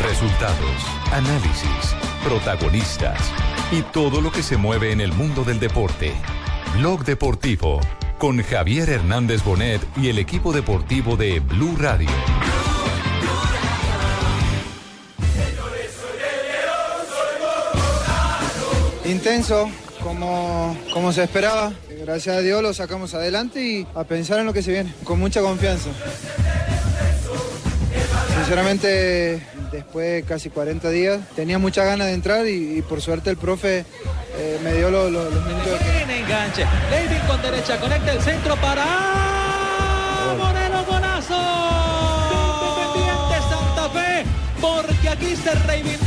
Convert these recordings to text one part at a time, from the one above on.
Resultados, análisis, protagonistas y todo lo que se mueve en el mundo del deporte. Blog Deportivo con Javier Hernández Bonet y el equipo deportivo de Blue Radio. Intenso, como, como se esperaba. Gracias a Dios lo sacamos adelante y a pensar en lo que se viene, con mucha confianza. Sinceramente, después de casi 40 días, tenía muchas ganas de entrar y, y por suerte el profe eh, me dio los, los- los minutos. Tiene enganche. David con derecha, conecta el centro para Moreno Golazo. Independiente Santa Fe, porque aquí se reivindica.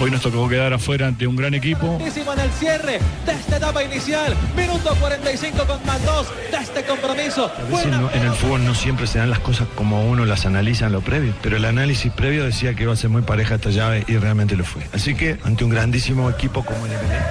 Hoy nos tocó quedar afuera ante un gran equipo. En el cierre de esta etapa inicial. Minuto 45 con más dos de este compromiso. A veces no- en el fútbol no siempre se dan las cosas como uno las analiza en lo previo, pero el análisis previo decía que iba a ser muy pareja esta llave y realmente lo fue. Así que ante un grandísimo equipo como el Emelec,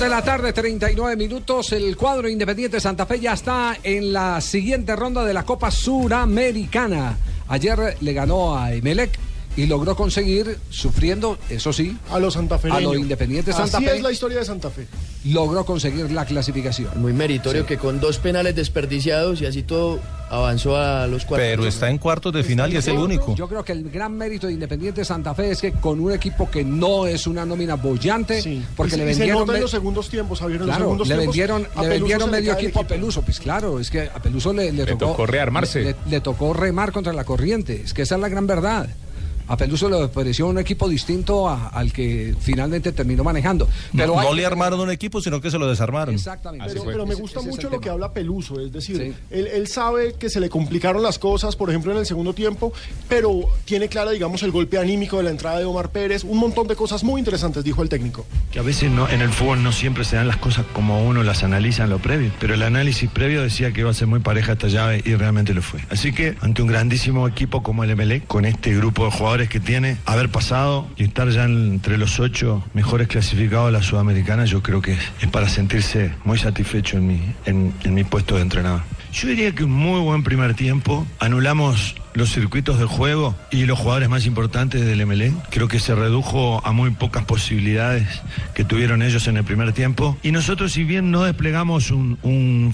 de la tarde, 39 minutos. El cuadro Independiente Santa Fe ya está en la siguiente ronda de la Copa Suramericana. Ayer le ganó a Emelec y logró conseguir, sufriendo, eso sí, A los santafeños. a los Independientes Santa Así Fe, es la historia de Santa Fe. logró conseguir la clasificación. Muy meritorio que con dos penales desperdiciados y así todo avanzó a los cuartos. Pero está en cuartos de final y es el único. Yo creo que el gran mérito de Independiente Santa Fe es que con un equipo que no es una nómina bollante, Sí. porque Y le se vendieron nota en los segundos tiempos, Javier, en los Claro, segundos le tiempos, vendieron, a le vendieron medio equipo a Peluso. Pues claro, es que a Peluso le, le tocó, tocó rearmarse. Le, le tocó remar contra la corriente. Es que esa es la gran verdad. A Peluso le pareció un equipo distinto a- al que finalmente terminó manejando. Pero no hay- le armaron un equipo, sino que se lo desarmaron. Exactamente. Pero, me gusta es mucho lo que habla Peluso, es decir, Sí. él, él sabe que se le complicaron las cosas, por ejemplo, en el segundo tiempo, pero tiene clara, digamos, el golpe anímico de la entrada de Omar Pérez, un montón de cosas muy interesantes, dijo el técnico. que a veces no, en el fútbol no siempre se dan las cosas como uno las analiza en lo previo, pero el análisis previo decía que iba a ser muy pareja esta llave y realmente lo fue. Así que ante un grandísimo equipo como el Emelec, con este grupo de jugadores que tiene, haber pasado y estar ya entre los ocho mejores clasificados de la Sudamericana, yo creo que es, para sentirse muy satisfecho en mi, en mi puesto de entrenador. Yo diría que un muy buen primer tiempo. Anulamos los circuitos de juego y los jugadores más importantes del MLE. Creo que se redujo a muy pocas posibilidades que tuvieron ellos en el primer tiempo. Y nosotros, si bien no desplegamos un,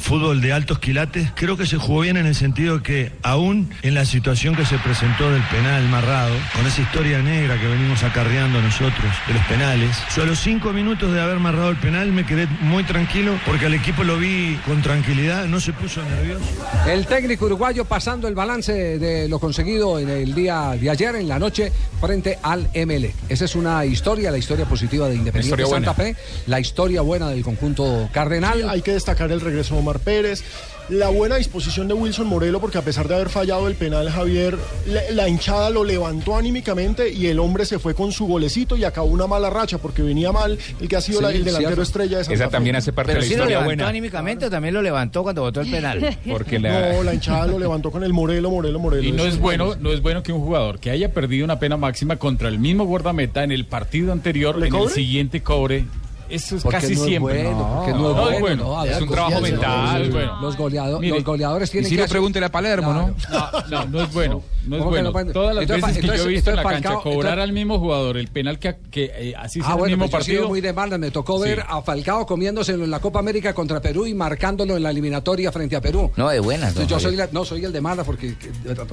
fútbol de altos quilates, creo que se jugó bien en el sentido que aún en la situación que se presentó del penal marrado, con esa historia negra que venimos acarreando nosotros de los penales, yo a los cinco minutos de haber marrado el penal me quedé muy tranquilo porque al equipo lo vi con tranquilidad, no se puso nervioso. El técnico uruguayo pasando el balance de lo conseguido en el día de ayer, en la noche, frente al ML. Esa es una historia, la historia positiva de Independiente Santa buena. Fe, la historia buena del conjunto cardenal. Hay que destacar el regreso de Omar Pérez, la buena disposición de Wilson Morelo, porque a pesar de haber fallado el penal, Javier, la, la hinchada lo levantó anímicamente y el hombre se fue con su golecito y acabó una mala racha, porque venía mal el que ha sido Sí, la- el delantero cierto. estrella de Santa Esa Fe. también hace parte Pero de sí la lo historia levantó buena. anímicamente o también lo levantó cuando botó el penal. Porque la- No, la hinchada lo levantó con el Morelo, Morelo, Morelo. Y no es bueno, no es bueno que un jugador que haya perdido una pena máxima contra el mismo guardameta en el partido anterior, ¿Le en cobre? el siguiente cobre. Eso es casi no es siempre. bueno, porque no es No, bueno, bueno, no, es un trabajo mental. sí. bueno. Los, goleado- Mire, los goleadores Y tienen si que no, hacer- pregúntele a Palermo, ¿no? No, no, no es bueno. No es ¿Cómo que bueno. no? Todas las Entonces, veces que yo he visto en la entonces, cancha Falcao- cobrar entonces- al mismo jugador el penal que, que eh, así sea Ah, el bueno, mismo pues yo he sido partido. muy de malas. Me tocó Sí. ver a Falcao comiéndoselo en la Copa América contra Perú y marcándolo en la eliminatoria frente a Perú. No, de buenas. Yo soy la- no soy el de malas porque que-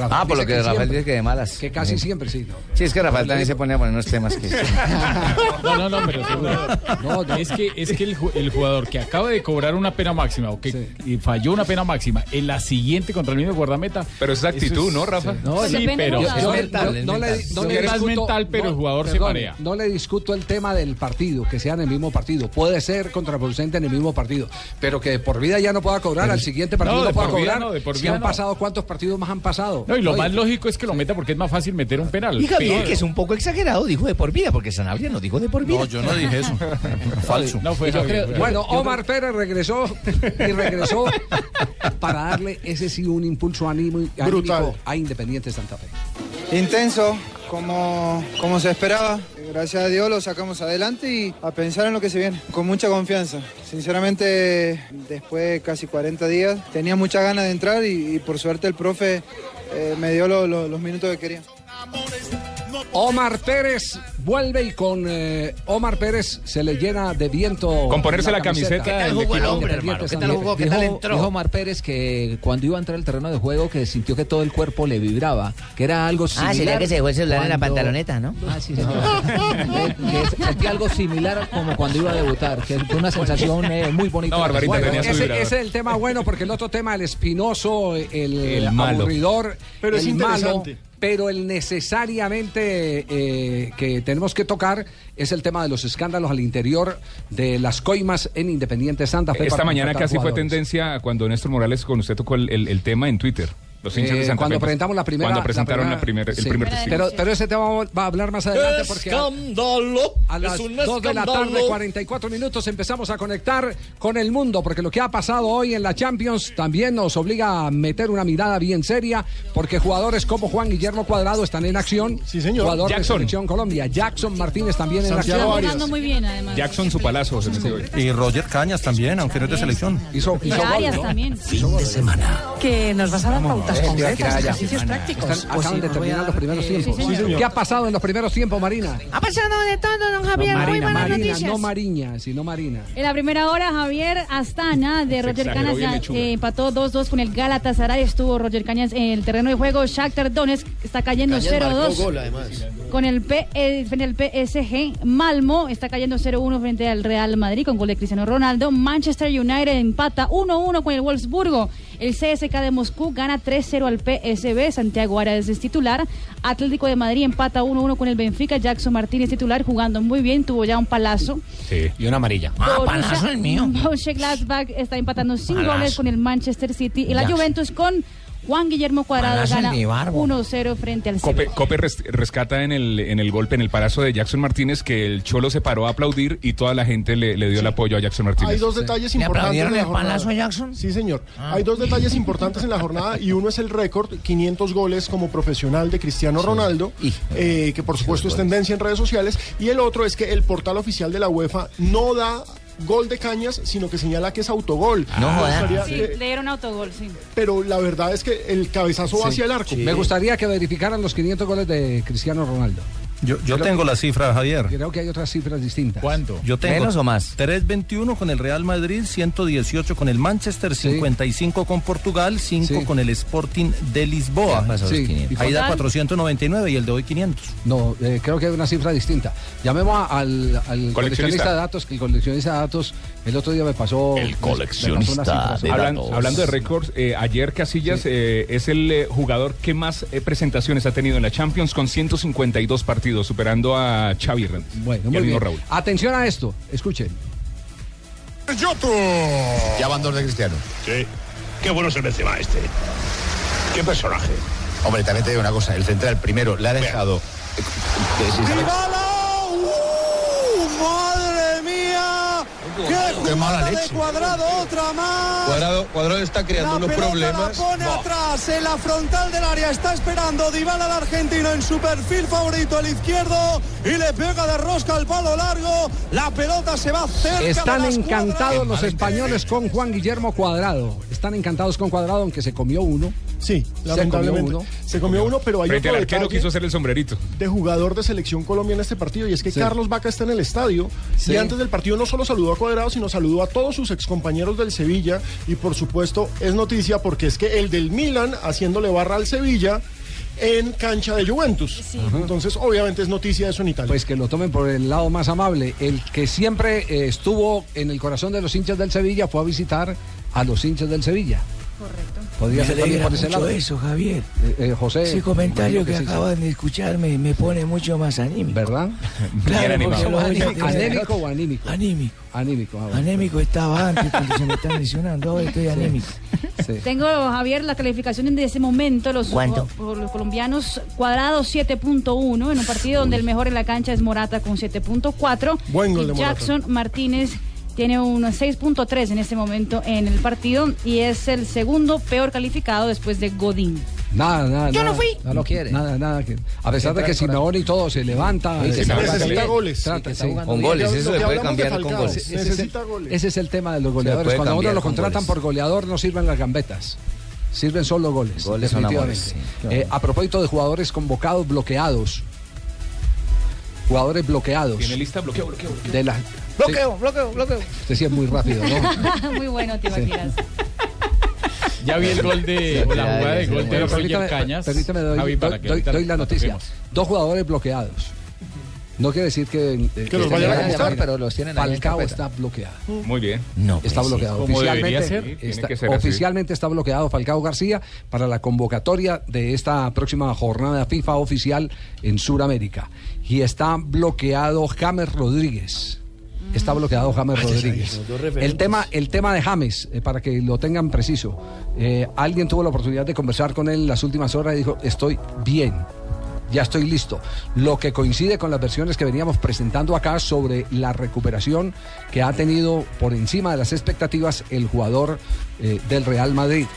Ah, por lo dice que Rafael siempre, dice que de malas. que casi Sí. siempre sí. ¿no? Sí, es que Rafael también se pone a poner unos temas que... No, no, no, pero seguro. No, no. Es que, es que el, ju- el jugador que acaba de cobrar una pena máxima o que falló una pena máxima en la siguiente contra el mismo guardameta. Pero esa actitud, ¿no, Rafa? No, sí, depende pero. Es mental, no Sí, es pero el jugador se marea. No le discuto el tema del partido, que sea en el mismo partido. Puede ser contraproducente en el mismo partido, pero que de por vida ya no pueda cobrar, al siguiente partido No, no, pueda por vida cobrar. no, de por si vida han no. pasado, ¿cuántos partidos más han pasado? No, y lo más lógico es que lo meta porque es más fácil meter un penal. Y Javier, que es un poco exagerado, dijo de por vida, porque Sanabria no dijo de por vida. No, yo no dije eso. Falso. No fue Javier, creo- bueno. Omar Pérez regresó y regresó para darle ese sí un impulso anímico a Independiente Santa Fe. intenso, como, como se esperaba. Gracias a Dios lo sacamos adelante y a pensar en lo que se viene, con mucha confianza. Sinceramente, después de casi 40 días, tenía muchas ganas de entrar y, y por suerte el profe eh, me dio lo- lo- los minutos que quería. Omar Pérez vuelve y con eh, Omar Pérez se le llena de viento. Con ponerse la camiseta ¿Qué tal del jugó el equipo? hombre, hermano? ¿Qué tal jugó? ¿Qué tal dijo, entró? dijo Omar Pérez que cuando iba a entrar al terreno de juego que sintió que todo el cuerpo le vibraba, que era algo similar. Ah, sería que se dejó el celular en la cuando- pantaloneta, ¿no? Ah, sí, señor. que, que sentía algo similar como cuando iba a debutar, que fue una sensación eh, muy bonita. No, Barbarita, Bueno, tenía su ese, vibrador. ese es el tema bueno porque el otro tema, el espinoso, el, El malo. aburridor, Pero es el malo. Pero el necesariamente eh, que tenemos que tocar es el tema de los escándalos al interior de las coimas en Independiente Santa Fe. Esta mañana casi fue tendencia cuando Néstor Morales con usted tocó el, el- el tema en Twitter. Los hinchas de Eh, Santa cuando Fe. presentamos la primera. Cuando presentaron la primera- primer- el sí. primer testigo. Pero, pero ese tema va a hablar más adelante porque a, Escándalo. a las es un 2 de la tarde, escándalo. 44 minutos, empezamos a conectar con el mundo porque lo que ha pasado hoy en la Champions también nos obliga a meter una mirada bien seria porque jugadores como Juan Guillermo Cuadrado están en acción. Sí, señor. Jugador de. Selección Colombia. Jackson Martínez también en acción. Muy bien, además. Jackson su palazo se metió hoy. Y Roger Cañas también, aunque no es de selección. Hizo, Y Arias también. Fin de semana. Que nos vas a dar pautas Eh, concretas, ejercicios prácticos. Están- acaban de terminar los primeros tiempos. Sí, señor. ¿Qué ha pasado en los primeros tiempos, Marina? Ha pasado de todo, don Javier. muy buenas Marina, noticias. no Mariña, sino Marina. En la primera hora, Javier Astana de Se Roger Cañas eh, empató 2-2 con el Galatasaray. Estuvo Roger Cañas en el terreno de juego. Shakhtar Donetsk está cayendo Cañas marcó 0-2 gol, además. con el, P, eh, frente al PSG. Malmo está cayendo 0-1 frente al Real Madrid con gol de Cristiano Ronaldo. Manchester United empata 1-1 con el Wolfsburgo. El CSK de Moscú gana 3-0 al PSB. Santiago Arias es titular. Atlético de Madrid empata 1-1 con el Benfica. Jackson Martínez titular jugando muy bien. Tuvo ya un palazo. Sí. Y una amarilla. Ah, Borussia Gladbach está empatando sin Palazo. goles con el Manchester City. Y la Jackson. Juventus con Juan Guillermo Cuadrado gana en mi barbo. 1-0 frente al Cope. Cope res- rescata en el, en el golpe, en el palazo de Jackson Martínez, que el Cholo se paró a aplaudir y toda la gente le, le dio el apoyo a Jackson Martínez. Hay dos detalles ¿Le importantes. en la el jornada. palazo a Jackson? Sí, señor. Ah. Hay dos detalles importantes en la jornada y uno es el récord, 500 goles como profesional de Cristiano Ronaldo, eh, que por supuesto es tendencia en redes sociales. Y el otro es que el portal oficial de la UEFA no da gol de cañas, sino que señala que es autogol. No Me joda. gustaría Sí, que- le dieron autogol, sí. pero la verdad es que el cabezazo va hacia el arco. Me gustaría que verificaran los 500 goles de Cristiano Ronaldo. Yo, yo tengo la cifra, Javier. Creo que hay otras cifras distintas. ¿Cuánto? Yo tengo ¿Menos o más? 321 con el Real Madrid, 118 con el Manchester, 55 con Portugal, 5 Sí. con el Sporting de Lisboa. Sí. 500. Ahí da Total. 499 y el de hoy 500. No, eh, creo que hay una cifra distinta. Llamemos a- al, al coleccionista de datos, que el coleccionista de datos el otro día me pasó. El me- me pasó coleccionista de Hablan- hablando de récords, eh, ayer Casillas eh, es el eh, jugador que más eh, presentaciones ha tenido en la Champions con 152 partidos, superando a Xavi Hernández Bueno, y muy al mismo bien. Raúl. Atención a esto, escuchen. Ya van dos de Cristiano. Sí. Qué bueno es el Benzema este. Qué personaje. Hombre, también te digo una cosa. El central primero le ha dejado... si sabe- ¡Uh, ¡Madre mía! ¡Qué, Qué mala jugada de leche. cuadrado! ¡Otra más! Cuadrado, Cuadrado está creando la unos problemas. la pone atrás en la frontal del área. Está esperando Dybala, el argentino, en su perfil favorito, el izquierdo. Y le pega de rosca al palo largo. La pelota se va cerca Están de las encantados los españoles con Juan Guillermo Cuadrado. Están encantados con Cuadrado, aunque se comió uno. Sí, Se lamentablemente. comió uno. Se comió uno, pero hay Frente al otro arquero detalle quiso hacer el sombrerito. de jugador de selección Colombia en este partido y es que Sí. Carlos Vaca está en el estadio Sí. y antes del partido no solo saludó a Cuadrado, sino saludó a todos sus excompañeros del Sevilla y por supuesto es noticia porque es que el del Milan haciéndole barra al Sevilla en cancha de Juventus. Entonces obviamente es noticia eso en Italia. Pues que lo tomen por el lado más amable. El que siempre eh, estuvo en el corazón de los hinchas del Sevilla fue a visitar a los hinchas del Sevilla. Correcto. Podría Me ser también por ese mucho lado. eso, Javier. Eh, eh, José. Ese comentario que sí. acaban de escuchar me, pone mucho más anímico. ¿Verdad? Claro, ¿Anímico, tener- ¿Anémico o anímico? Anímico. Anímico. ah, bueno. Anémico estaba antes cuando se me están lesionando, ahora estoy anémico. Sí. Tengo, Javier, la calificación de ese momento. Los, ¿Cuánto? por los colombianos, cuadrado 7.1 en un partido donde el mejor en la cancha es Morata con 7.4. Buen gol y de Morata. Jackson Martínez tiene un 6.3 en este momento en el partido y es el segundo peor calificado después de Godín. Nada, nada. Yo no fui. No lo quiere. Nada, nada. que- a pesar de que. Simeone y todo se levanta. Sí, que jugando bien. goles. trata- Sí, que está sí. jugando Con goles, eso se puede cambiar con goles. Ese es, el, Necesita goles. ese es el tema de los goleadores. Cuando uno lo con contratan goles. por goleador no sirven las gambetas. Sirven solo goles. Goles son definitivamente. amores, sí. Eh, a propósito de jugadores convocados bloqueados. Jugadores bloqueados. Tiene lista bloqueo, bloqueo, bloqueo. De la, Bloqueo, bloqueo, bloqueo. sí, usted sí es muy rápido, ¿no? Muy bueno, te imaginas. Ya vi el gol de o la jugada de gol de Pero permítame, Cañas. permítame, doy, Javi, para doy- que doy- la noticia. Dos jugadores bloqueados. No quiere decir que, eh, Que los vayan a lista. pero los tienen ahí en Falcao carpeta. está bloqueado. Muy bien. No, Está pues, sí. bloqueado. Como Oficialmente, ser. Sí, tiene está- que ser así. oficialmente está bloqueado Falcao García para la convocatoria de esta próxima jornada FIFA oficial en Sudamérica. Y está bloqueado James Rodríguez. Está bloqueado James Rodríguez. El tema, el tema de James, eh, para que lo tengan preciso. eh, alguien tuvo la oportunidad de conversar con él en las últimas horas y dijo, estoy bien. Ya estoy listo. Lo que coincide con las versiones que veníamos presentando acá sobre la recuperación que ha tenido por encima de las expectativas el jugador eh, del Real Madrid.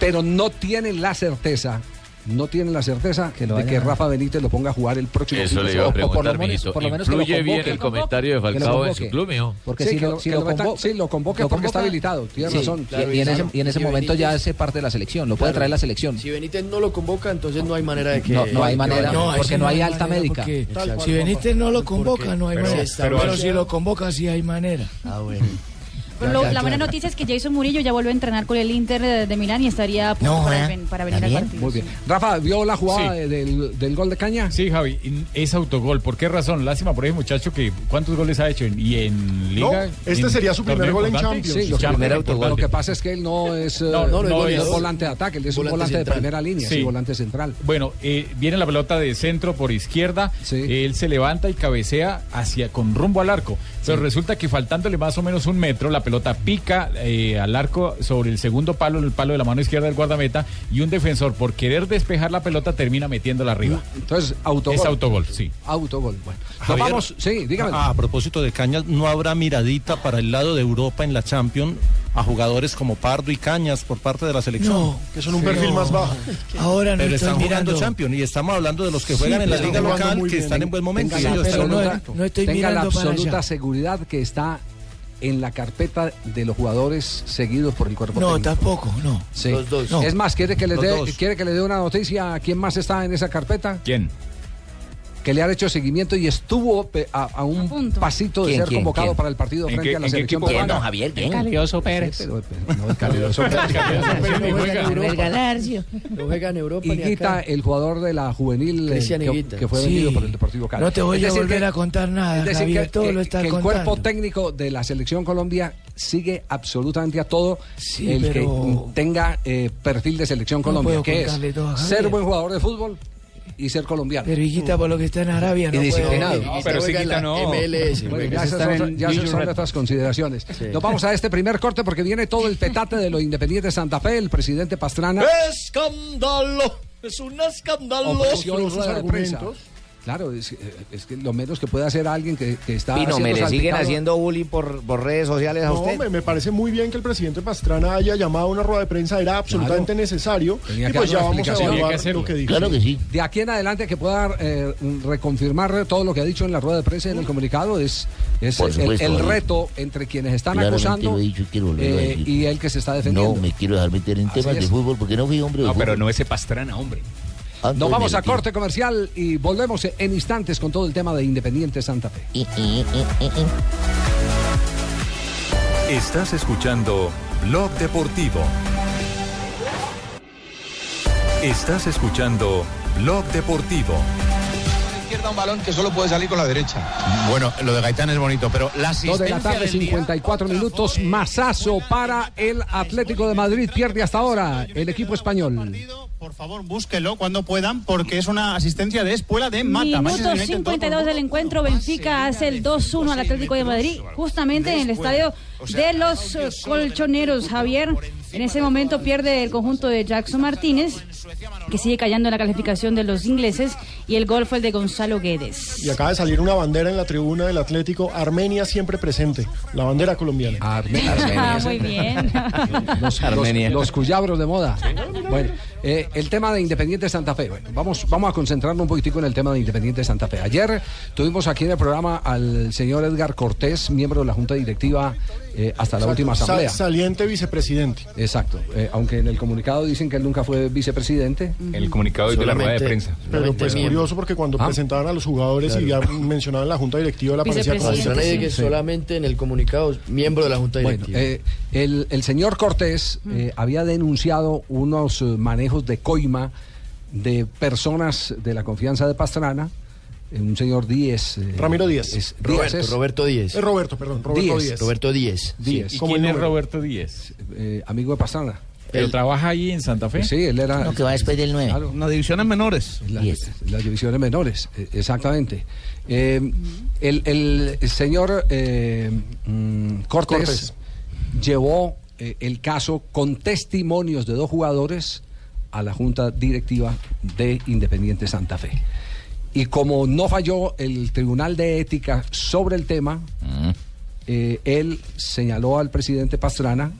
Pero no tienen la certeza, no tienen la certeza lo de que Rafa Benítez lo ponga a jugar el próximo Eso le iba a. O por lo preguntar, menos- por lo menos que lo ¿Influye bien convoque. el comentario de Que Falcao en convoque. su club, mijo? Porque Sí, si, que lo, si que lo sí, lo convoque lo porque está convoca, habilitado, tiene sí, razón. y- y, en ese, y en ese Si momento ya Benítez- hace parte de la selección, lo puede Claro. traer la selección. Si Benítez no lo convoca, entonces no hay manera de que. No, no hay que manera, vaya. porque no hay alta médica. porque. Si Benítez no lo convoca, no hay manera. pero- Pero, si lo convoca, sí hay manera. Ah, bueno. Pero lo- la buena noticia es que Jason Murillo ya vuelve a entrenar con el Inter de, de Milán y estaría a punto No, para, ¿eh? ven- para venir al ¿Está partido. Muy bien. sí. Rafa, ¿vio la jugada Sí. del, del gol de Caña? Sí, Javi, es autogol. ¿Por qué razón? Lástima por ese muchacho que ¿cuántos goles ha hecho? en- ¿Y en Liga? este ¿En sería su primer gol en? Champions. Sí, lo, que, Champions, lo que pasa es que él no es, eh, No, no, no es no volante de ataque, él es un Volante de central. primera línea, sí, Sí. volante central. Bueno, eh, viene la pelota de centro por izquierda, Sí. él se levanta y cabecea hacia con rumbo al arco. Pero resulta que faltándole más o menos un metro, la pelota pica eh, al arco sobre el segundo palo, el palo de la mano izquierda del guardameta, y un defensor por querer despejar la pelota termina metiéndola arriba. Entonces, autogol. Es autogol, sí. Autogol. Bueno, Javier, vamos, sí, dígame. A, a propósito de Cañas, ¿no habrá miradita para el lado de Europa en la Champions a jugadores como Pardo y Cañas por parte de la selección? No, Que son un perfil más bajo. Ahora no Pero estoy están jugando mirando. Champions y estamos hablando de los que Sí, juegan en la liga local que bien. están en buen momento. Tenga y están no- estoy tenga la para absoluta allá. seguridad que está en la carpeta de los jugadores seguidos por el cuerpo No, técnico. tampoco, no. Sí. Los dos. No. Es más, ¿quiere que, le Los dé, dos. ¿quiere que le dé una noticia a quién más está en esa carpeta? ¿Quién? Que le han hecho seguimiento y estuvo a, a un A pasito de ¿Quién, ser quién, convocado quién? para el partido ¿En frente qué- a la selección equipo ¿Quién, peruana. don Javier? ¿Quién? Calioso Sí, Pérez. pero no, el Calioso Pérez. No juega. en Europa. No Higuita, el jugador de la juvenil eh, que, que fue Sí. vendido por el Deportivo Cali. No te voy a decir volver que- a contar nada, Es decir, Javier, que, todo que- lo estás que el contando. cuerpo técnico de la selección Colombia sigue absolutamente a todo Sí, el pero- que tenga eh, perfil de selección No Colombia, que es ser buen jugador de fútbol y ser colombiano. Pero hijita, por lo que está en Arabia, no Y disciplinado. No, pero Higuita la no. MLS. Bueno, ya están son, en ya son Red. otras consideraciones. Sí. Nos vamos a este primer corte porque viene todo el petate de lo Independiente Santa Fe, el presidente Pastrana. ¡Escándalo! Es un escándalo. ofreció sus de prensa. Claro, es, eh, es que lo menos que puede hacer alguien que, que está Pino, ¿me le siguen haciendo bullying por, por redes sociales a No, usted? me, me parece muy bien que el presidente Pastrana haya llamado a una rueda de prensa, era absolutamente necesario. Tenía Y que pues ya vamos a evaluar que lo que dijo. Claro que sí. De aquí en adelante que pueda eh, reconfirmar todo lo que ha dicho en la rueda de prensa y en el comunicado es, es el- reto entre quienes están Claramente acusando dicho y eh, y el que se está defendiendo. No me quiero dejar meter en Así temas de fútbol porque no fui hombre de No, pero no ese Pastrana, hombre. Ando Nos vamos a corte comercial y volvemos en instantes con todo el tema de Independiente Santa Fe. Estás escuchando Blog Deportivo. Estás escuchando Blog Deportivo. Izquierda un balón que solo puede salir con la derecha. Bueno, lo de Gaitán es bonito, pero la Dos de la asistencia tarde, del día- 54 minutos. Masazo para el Atlético de Madrid. Pierde hasta ahora el equipo español. Por favor, búsquelo cuando puedan, porque es una asistencia de espuela de Mata. Minuto 52 del encuentro, Benfica hace el 2-1 al Atlético de Madrid, justamente en el estadio de los colchoneros, Javier. En ese momento pierde el conjunto de Jackson Martínez, que sigue cayendo en la calificación de los ingleses, y el gol fue el de Gonzalo Guedes. Y acaba de salir una bandera en la tribuna del Atlético, Armenia siempre presente, la bandera colombiana. Ah, muy bien. Los, Armenia. los, los cuyabros de moda. Bueno, eh, el tema de Independiente Santa Fe. Bueno, vamos, vamos a concentrarnos un poquitico en el tema de Independiente Santa Fe. Ayer tuvimos aquí en el programa al señor Edgar Cortés, miembro de la Junta Directiva eh, hasta la última Sa- asamblea. saliente vicepresidente. Exacto. Eh, aunque en el comunicado dicen que él nunca fue vicepresidente. El comunicado y de la rueda de prensa. Pero pues curioso porque cuando Ah. presentaban a los jugadores y ya mencionaban la junta directiva, la que Sí. solamente en el comunicado, miembro de la Junta Bueno, Directiva. eh, el, el señor Cortés eh, había denunciado unos eh, manejos de coima de personas de la confianza de Pastrana, un señor Díez. eh, Ramiro Díez. es- Roberto, es- Roberto Díez. Es Roberto, perdón, Roberto Díez. Roberto Díez. Díez. ¿Y quién es. Roberto Díez? Eh, amigo de Pastrana. ¿Pero trabaja ahí en Santa Fe? Sí, él era. No, que va después del 9. Claro. Las divisiones menores. La- las divisiones menores, eh, exactamente. Eh, el, el señor eh, mm, Cortés, Cortés. llevó eh, el caso con testimonios de dos jugadores a la junta directiva de Independiente Santa Fe. Y como no falló el Tribunal de Ética sobre el tema, eh, él señaló al presidente Pastrana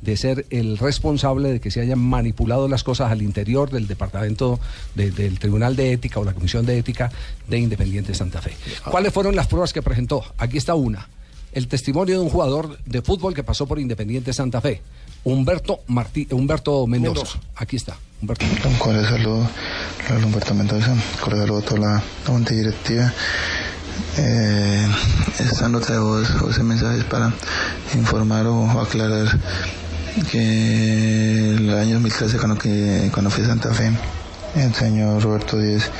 de ser el responsable de que se hayan manipulado las cosas al interior del departamento de- del Tribunal de Ética o la Comisión de Ética de Independiente Santa Fe. ¿Cuáles fueron las pruebas que presentó? Aquí está una. El testimonio de un jugador de fútbol que pasó por Independiente Santa Fe, Humberto, Martí, Humberto Mendoza. Mendoza. Aquí está. Humberto. Un cordial saludo a Humberto Mendoza, un cordial saludo a toda la, la junta directiva. Eh, esta nota de voz o ese mensaje es para informar o aclarar que el año 2013 cuando, que, cuando fui a Santa Fe, el señor Roberto Díez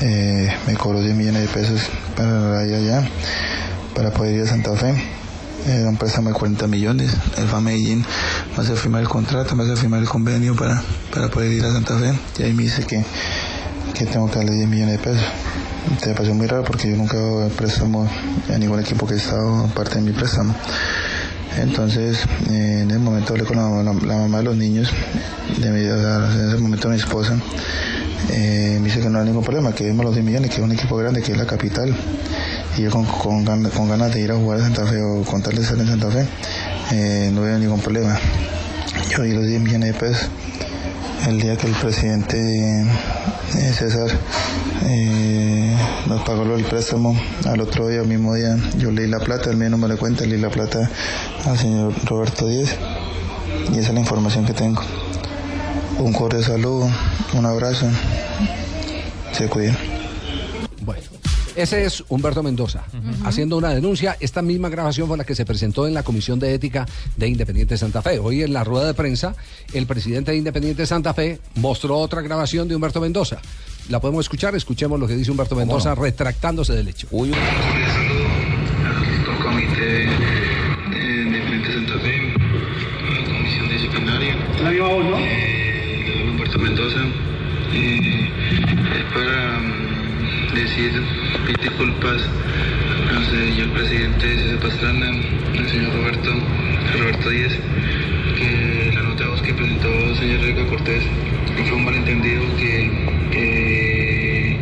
eh, me cobró 10 millones de pesos para ir allá, para poder ir a Santa Fe. Era un préstamo de 40 millones. Él fue a Medellín, me hace firmar el contrato, me hace firmar el convenio para, para poder ir a Santa Fe. Y ahí me dice que, que tengo que darle 10 millones de pesos. Te pareció muy raro porque yo nunca he préstamo a ningún equipo que he estado parte de mi préstamo. Entonces, eh, en ese momento hablé con la, mamá de los niños, de mi, en ese momento mi esposa, eh, me dice que no hay ningún problema, que dimos los 10 millones, que es un equipo grande, que es la capital. Y yo con, con, con ganas de ir a jugar a Santa Fe o con tal de estar en Santa Fe, eh, no había ningún problema. Yo di los 10 millones de pesos. El día que el presidente eh, César eh, nos pagó del préstamo, al otro día, mismo día, yo leí la plata, el no me lo cuenta, leí la plata al señor Roberto Díez y esa es la información que tengo. Un cordial saludo, un abrazo, se cuiden. Ese es Humberto Mendoza, haciendo una denuncia. Esta misma grabación fue la que se presentó en la Comisión de Ética de Independiente Santa Fe. Hoy en la rueda de prensa, el presidente de Independiente Santa Fe mostró otra grabación de Humberto Mendoza. ¿La podemos escuchar? Escuchemos lo que dice Humberto Mendoza retractándose del hecho. al comité decir, pedir disculpas al señor presidente César Pastrana, al señor Roberto, Roberto Díez, que la nota que presentó el señor Rico Cortés fue un malentendido que, que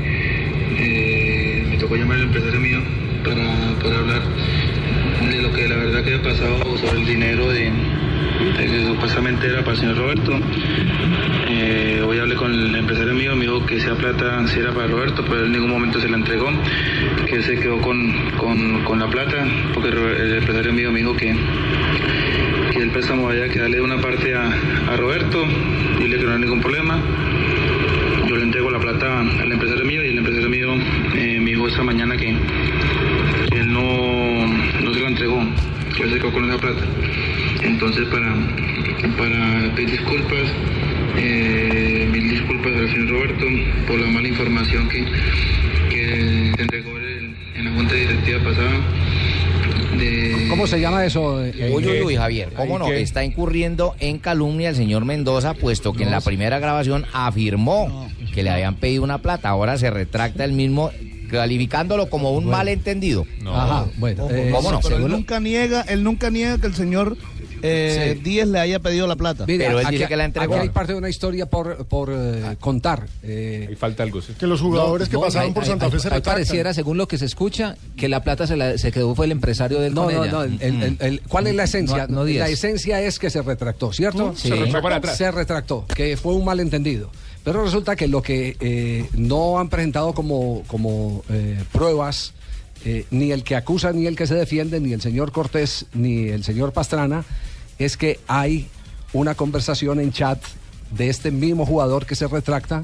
eh, me tocó llamar al empresario mío para, para hablar de lo que la verdad que había pasado sobre el dinero de, de que supuestamente era para el señor Roberto. Con el empresario mío, me dijo que esa plata sí era para Roberto, pero en ningún momento se la entregó, que él se quedó con, con, la plata, porque el empresario mío me dijo que, que el préstamo había que darle una parte a, a Roberto, dile que no hay ningún problema. Yo le entrego la plata al empresario mío y el empresario mío eh, me dijo esta mañana que, él no, no se la entregó, que él se quedó con esa plata. Entonces, para, para pedir disculpas, eh, disculpas al señor Roberto por la mala información que, que se entregó en, en la junta directiva pasada. De, ¿Cómo se llama eso? eh, Uy, uy, eh, uy, Javier, ¿cómo no? ¿qué? Está incurriendo en calumnia el señor Mendoza, puesto que en la primera grabación afirmó que le habían pedido una plata. Ahora se retracta el mismo, calificándolo como un malentendido. Ajá, bueno. eh, ¿Cómo no? Pero él nunca niega, él nunca niega que el señor eh, Sí. Díez le haya pedido la plata. Mire, aquí, aquí hay parte de una historia por, por eh, contar. Eh, Ahí falta algo, sí. Que los jugadores que pasaron por Santa Fe se Ahí retractan. pareciera, según lo que se escucha, que la plata se, la- se quedó fue el empresario del No, con no, ella. no. el- el- el- el- ¿Cuál es la esencia? No, la esencia es que se retractó, ¿cierto? Sí. Se retractó para atrás. Se retractó, que fue un malentendido. Pero resulta que lo que eh, no han presentado como, como eh, pruebas, eh, ni el que acusa, ni el que se defiende, ni el señor Cortés, ni el señor Pastrana, es que hay una conversación en chat de este mismo jugador que se retracta,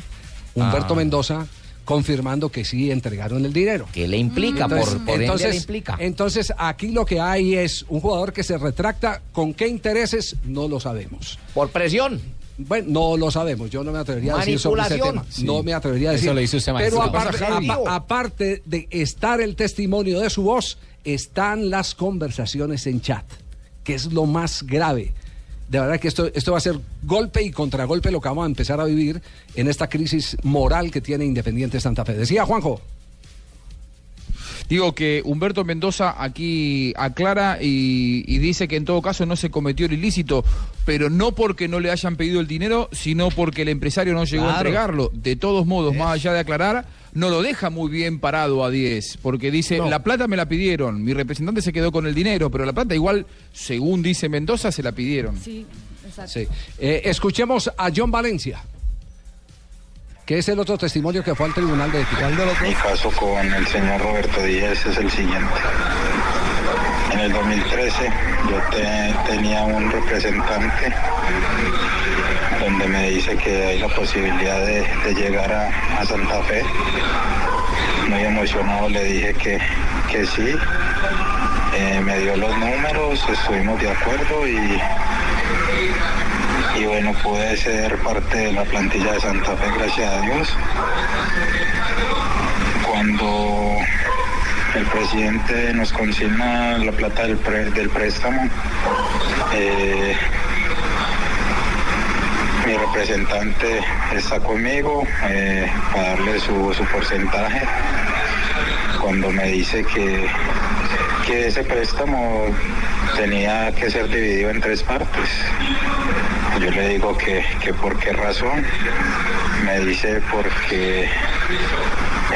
Humberto Ah. Mendoza, confirmando que sí entregaron el dinero. ¿Qué le implica? Por- por ende le implica. entonces, aquí lo que hay es un jugador que se retracta. ¿Con qué intereses? No lo sabemos. ¿Por presión? Bueno, no lo sabemos. Yo no me atrevería a decir sobre ese Manipulación. tema. Sí. No me atrevería a Eso decir. lo dice usted, Pero aparte de estar el testimonio de su voz, están las conversaciones en chat, que es lo más grave. De verdad que esto, esto va a ser golpe y contragolpe lo que vamos a empezar a vivir en esta crisis moral que tiene Independiente Santa Fe. Decía Juanjo. Digo que Humberto Mendoza aquí aclara y, y dice que en todo caso no se cometió el ilícito, pero no porque no le hayan pedido el dinero, sino porque el empresario no llegó a entregarlo. De todos modos, más allá de aclarar, no lo deja muy bien parado a 10, porque dice, la plata me la pidieron, mi representante se quedó con el dinero, pero la plata igual, según dice Mendoza, se la pidieron. Sí, exacto. Sí. Eh, escuchemos a John Valencia, que es el otro testimonio que fue al Tribunal de Ética. Mi caso con el señor Roberto Díaz es el siguiente. En el 2013 yo te- tenía un representante donde me dice que hay la posibilidad de, llegar a, Santa Fe. Muy emocionado le dije que, que sí. Eh, me dio los números, estuvimos de acuerdo y, y bueno, pude ser parte de la plantilla de Santa Fe, gracias a Dios. Cuando el presidente nos consigna la plata del préstamo, eh, mi representante está conmigo eh, para darle su, su porcentaje. Cuando me dice que, que ese préstamo tenía que ser dividido en tres partes. Yo le digo que, que por qué razón. Me dice porque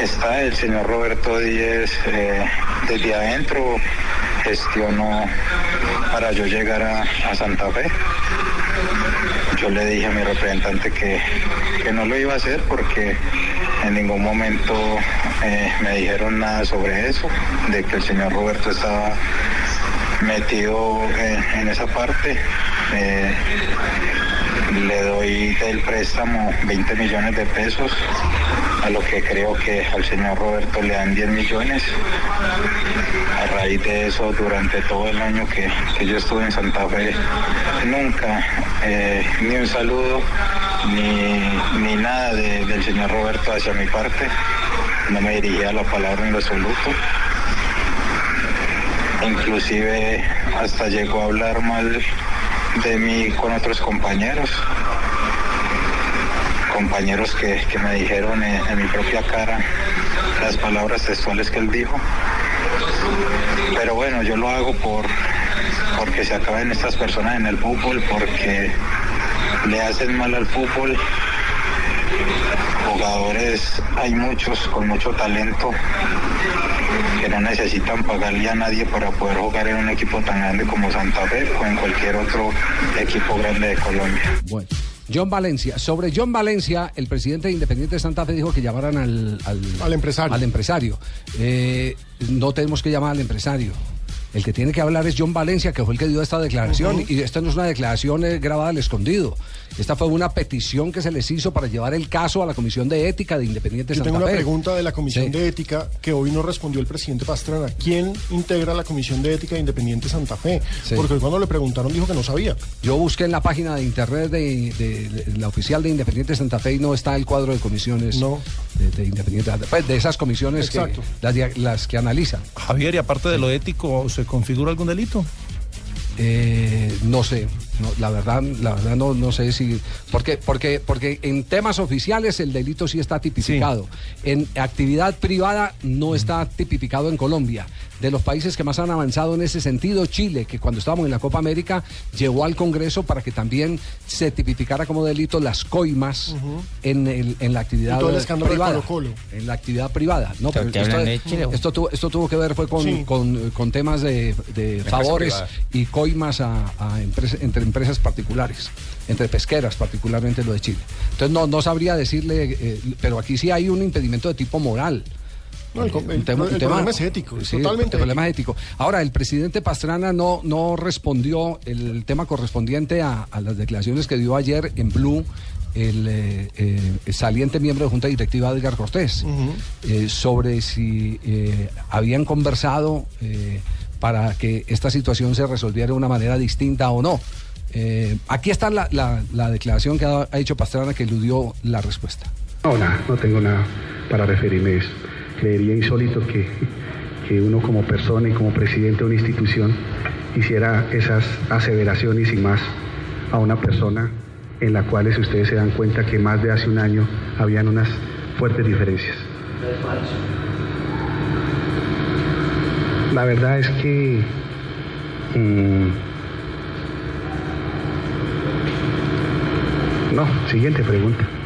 está el señor Roberto Díez eh, desde adentro, gestionó para yo llegar a, a Santa Fe. Yo le dije a mi representante que, que no lo iba a hacer porque en ningún momento eh, me dijeron nada sobre eso, de que el señor Roberto estaba metido en, en esa parte. Eh, le doy del préstamo 20 millones de pesos, a lo que creo que al señor Roberto le dan 10 millones. Raíz de eso, durante todo el año que, que yo estuve en Santa Fe, nunca eh, ni un saludo ni, ni nada de- del señor Roberto hacia mi parte. No me dirigía la palabra en lo absoluto. Inclusive hasta llegó a hablar mal de mí con otros compañeros. Compañeros que, que me dijeron en, en mi propia cara las palabras textuales que él dijo. Pero bueno, yo lo hago por porque se acaben estas personas en el fútbol, porque le hacen mal al fútbol. Jugadores hay muchos con mucho talento que no necesitan pagarle a nadie para poder jugar en un equipo tan grande como Santa Fe o en cualquier otro equipo grande de Colombia. Bueno. John Valencia. Sobre John Valencia, el presidente de Independiente de Santa Fe dijo que llamaran al, al, empresario. Al empresario. Eh, no tenemos que llamar al empresario. El que tiene que hablar es John Valencia, que fue el que dio esta declaración. Y esta no es una declaración eh, grabada al escondido. Esta fue una petición que se les hizo para llevar el caso a la Comisión de Ética de Independiente de Yo Santa tengo una Fe. pregunta de la Comisión Sí. de Ética que hoy no respondió el presidente Pastrana. ¿Quién integra la Comisión de Ética de Independiente Santa Fe? Sí. Porque hoy cuando le preguntaron dijo que no sabía. Yo busqué en la página de internet de, de- de la oficial de Independiente de Santa Fe y no está el cuadro de comisiones de, de Independiente de Santa Fe, pues, de esas comisiones que, las, las que analizan. Javier, y aparte de lo ético, ¿se configura algún delito? Eh, no sé, No, la verdad, la verdad no, no sé si. Porque, porque, porque en temas oficiales el delito sí está tipificado. En actividad privada no está tipificado en Colombia. De los países que más han avanzado en ese sentido, Chile, que cuando estábamos en la Copa América, llevó al Congreso para que también se tipificara como delito las coimas en, el- en la actividad Y todo el escándalo de privada. Colo-Colo. En la actividad privada. No, ¿Pero esto, esto tuvo, esto tuvo que ver fue con, Sí. con, con temas de, favores privada. y coimas a, a empresa- entre empresas particulares, entre pesqueras, particularmente lo de Chile. Entonces no, no sabría decirle, eh, pero aquí sí hay un impedimento de tipo moral. No, el, el- el problema es ético, es sí, totalmente el problema es ético. Ahora, el presidente Pastrana no, no respondió el tema correspondiente a, a las declaraciones que dio ayer en Blue el, eh, eh, saliente miembro de Junta Directiva Edgar Cortés eh, sobre si habían conversado para que esta situación se resolviera de una manera distinta o no. Eh, aquí está la, la- la declaración que ha, ha hecho Pastrana que eludió la respuesta. No, nada, no tengo nada para referirme a eso. Creería insólito que, que uno como persona y como presidente de una institución hiciera esas aseveraciones y más a una persona en la cual ustedes se dan cuenta que más de hace un año habían unas fuertes diferencias. La verdad es que mm, no, siguiente pregunta.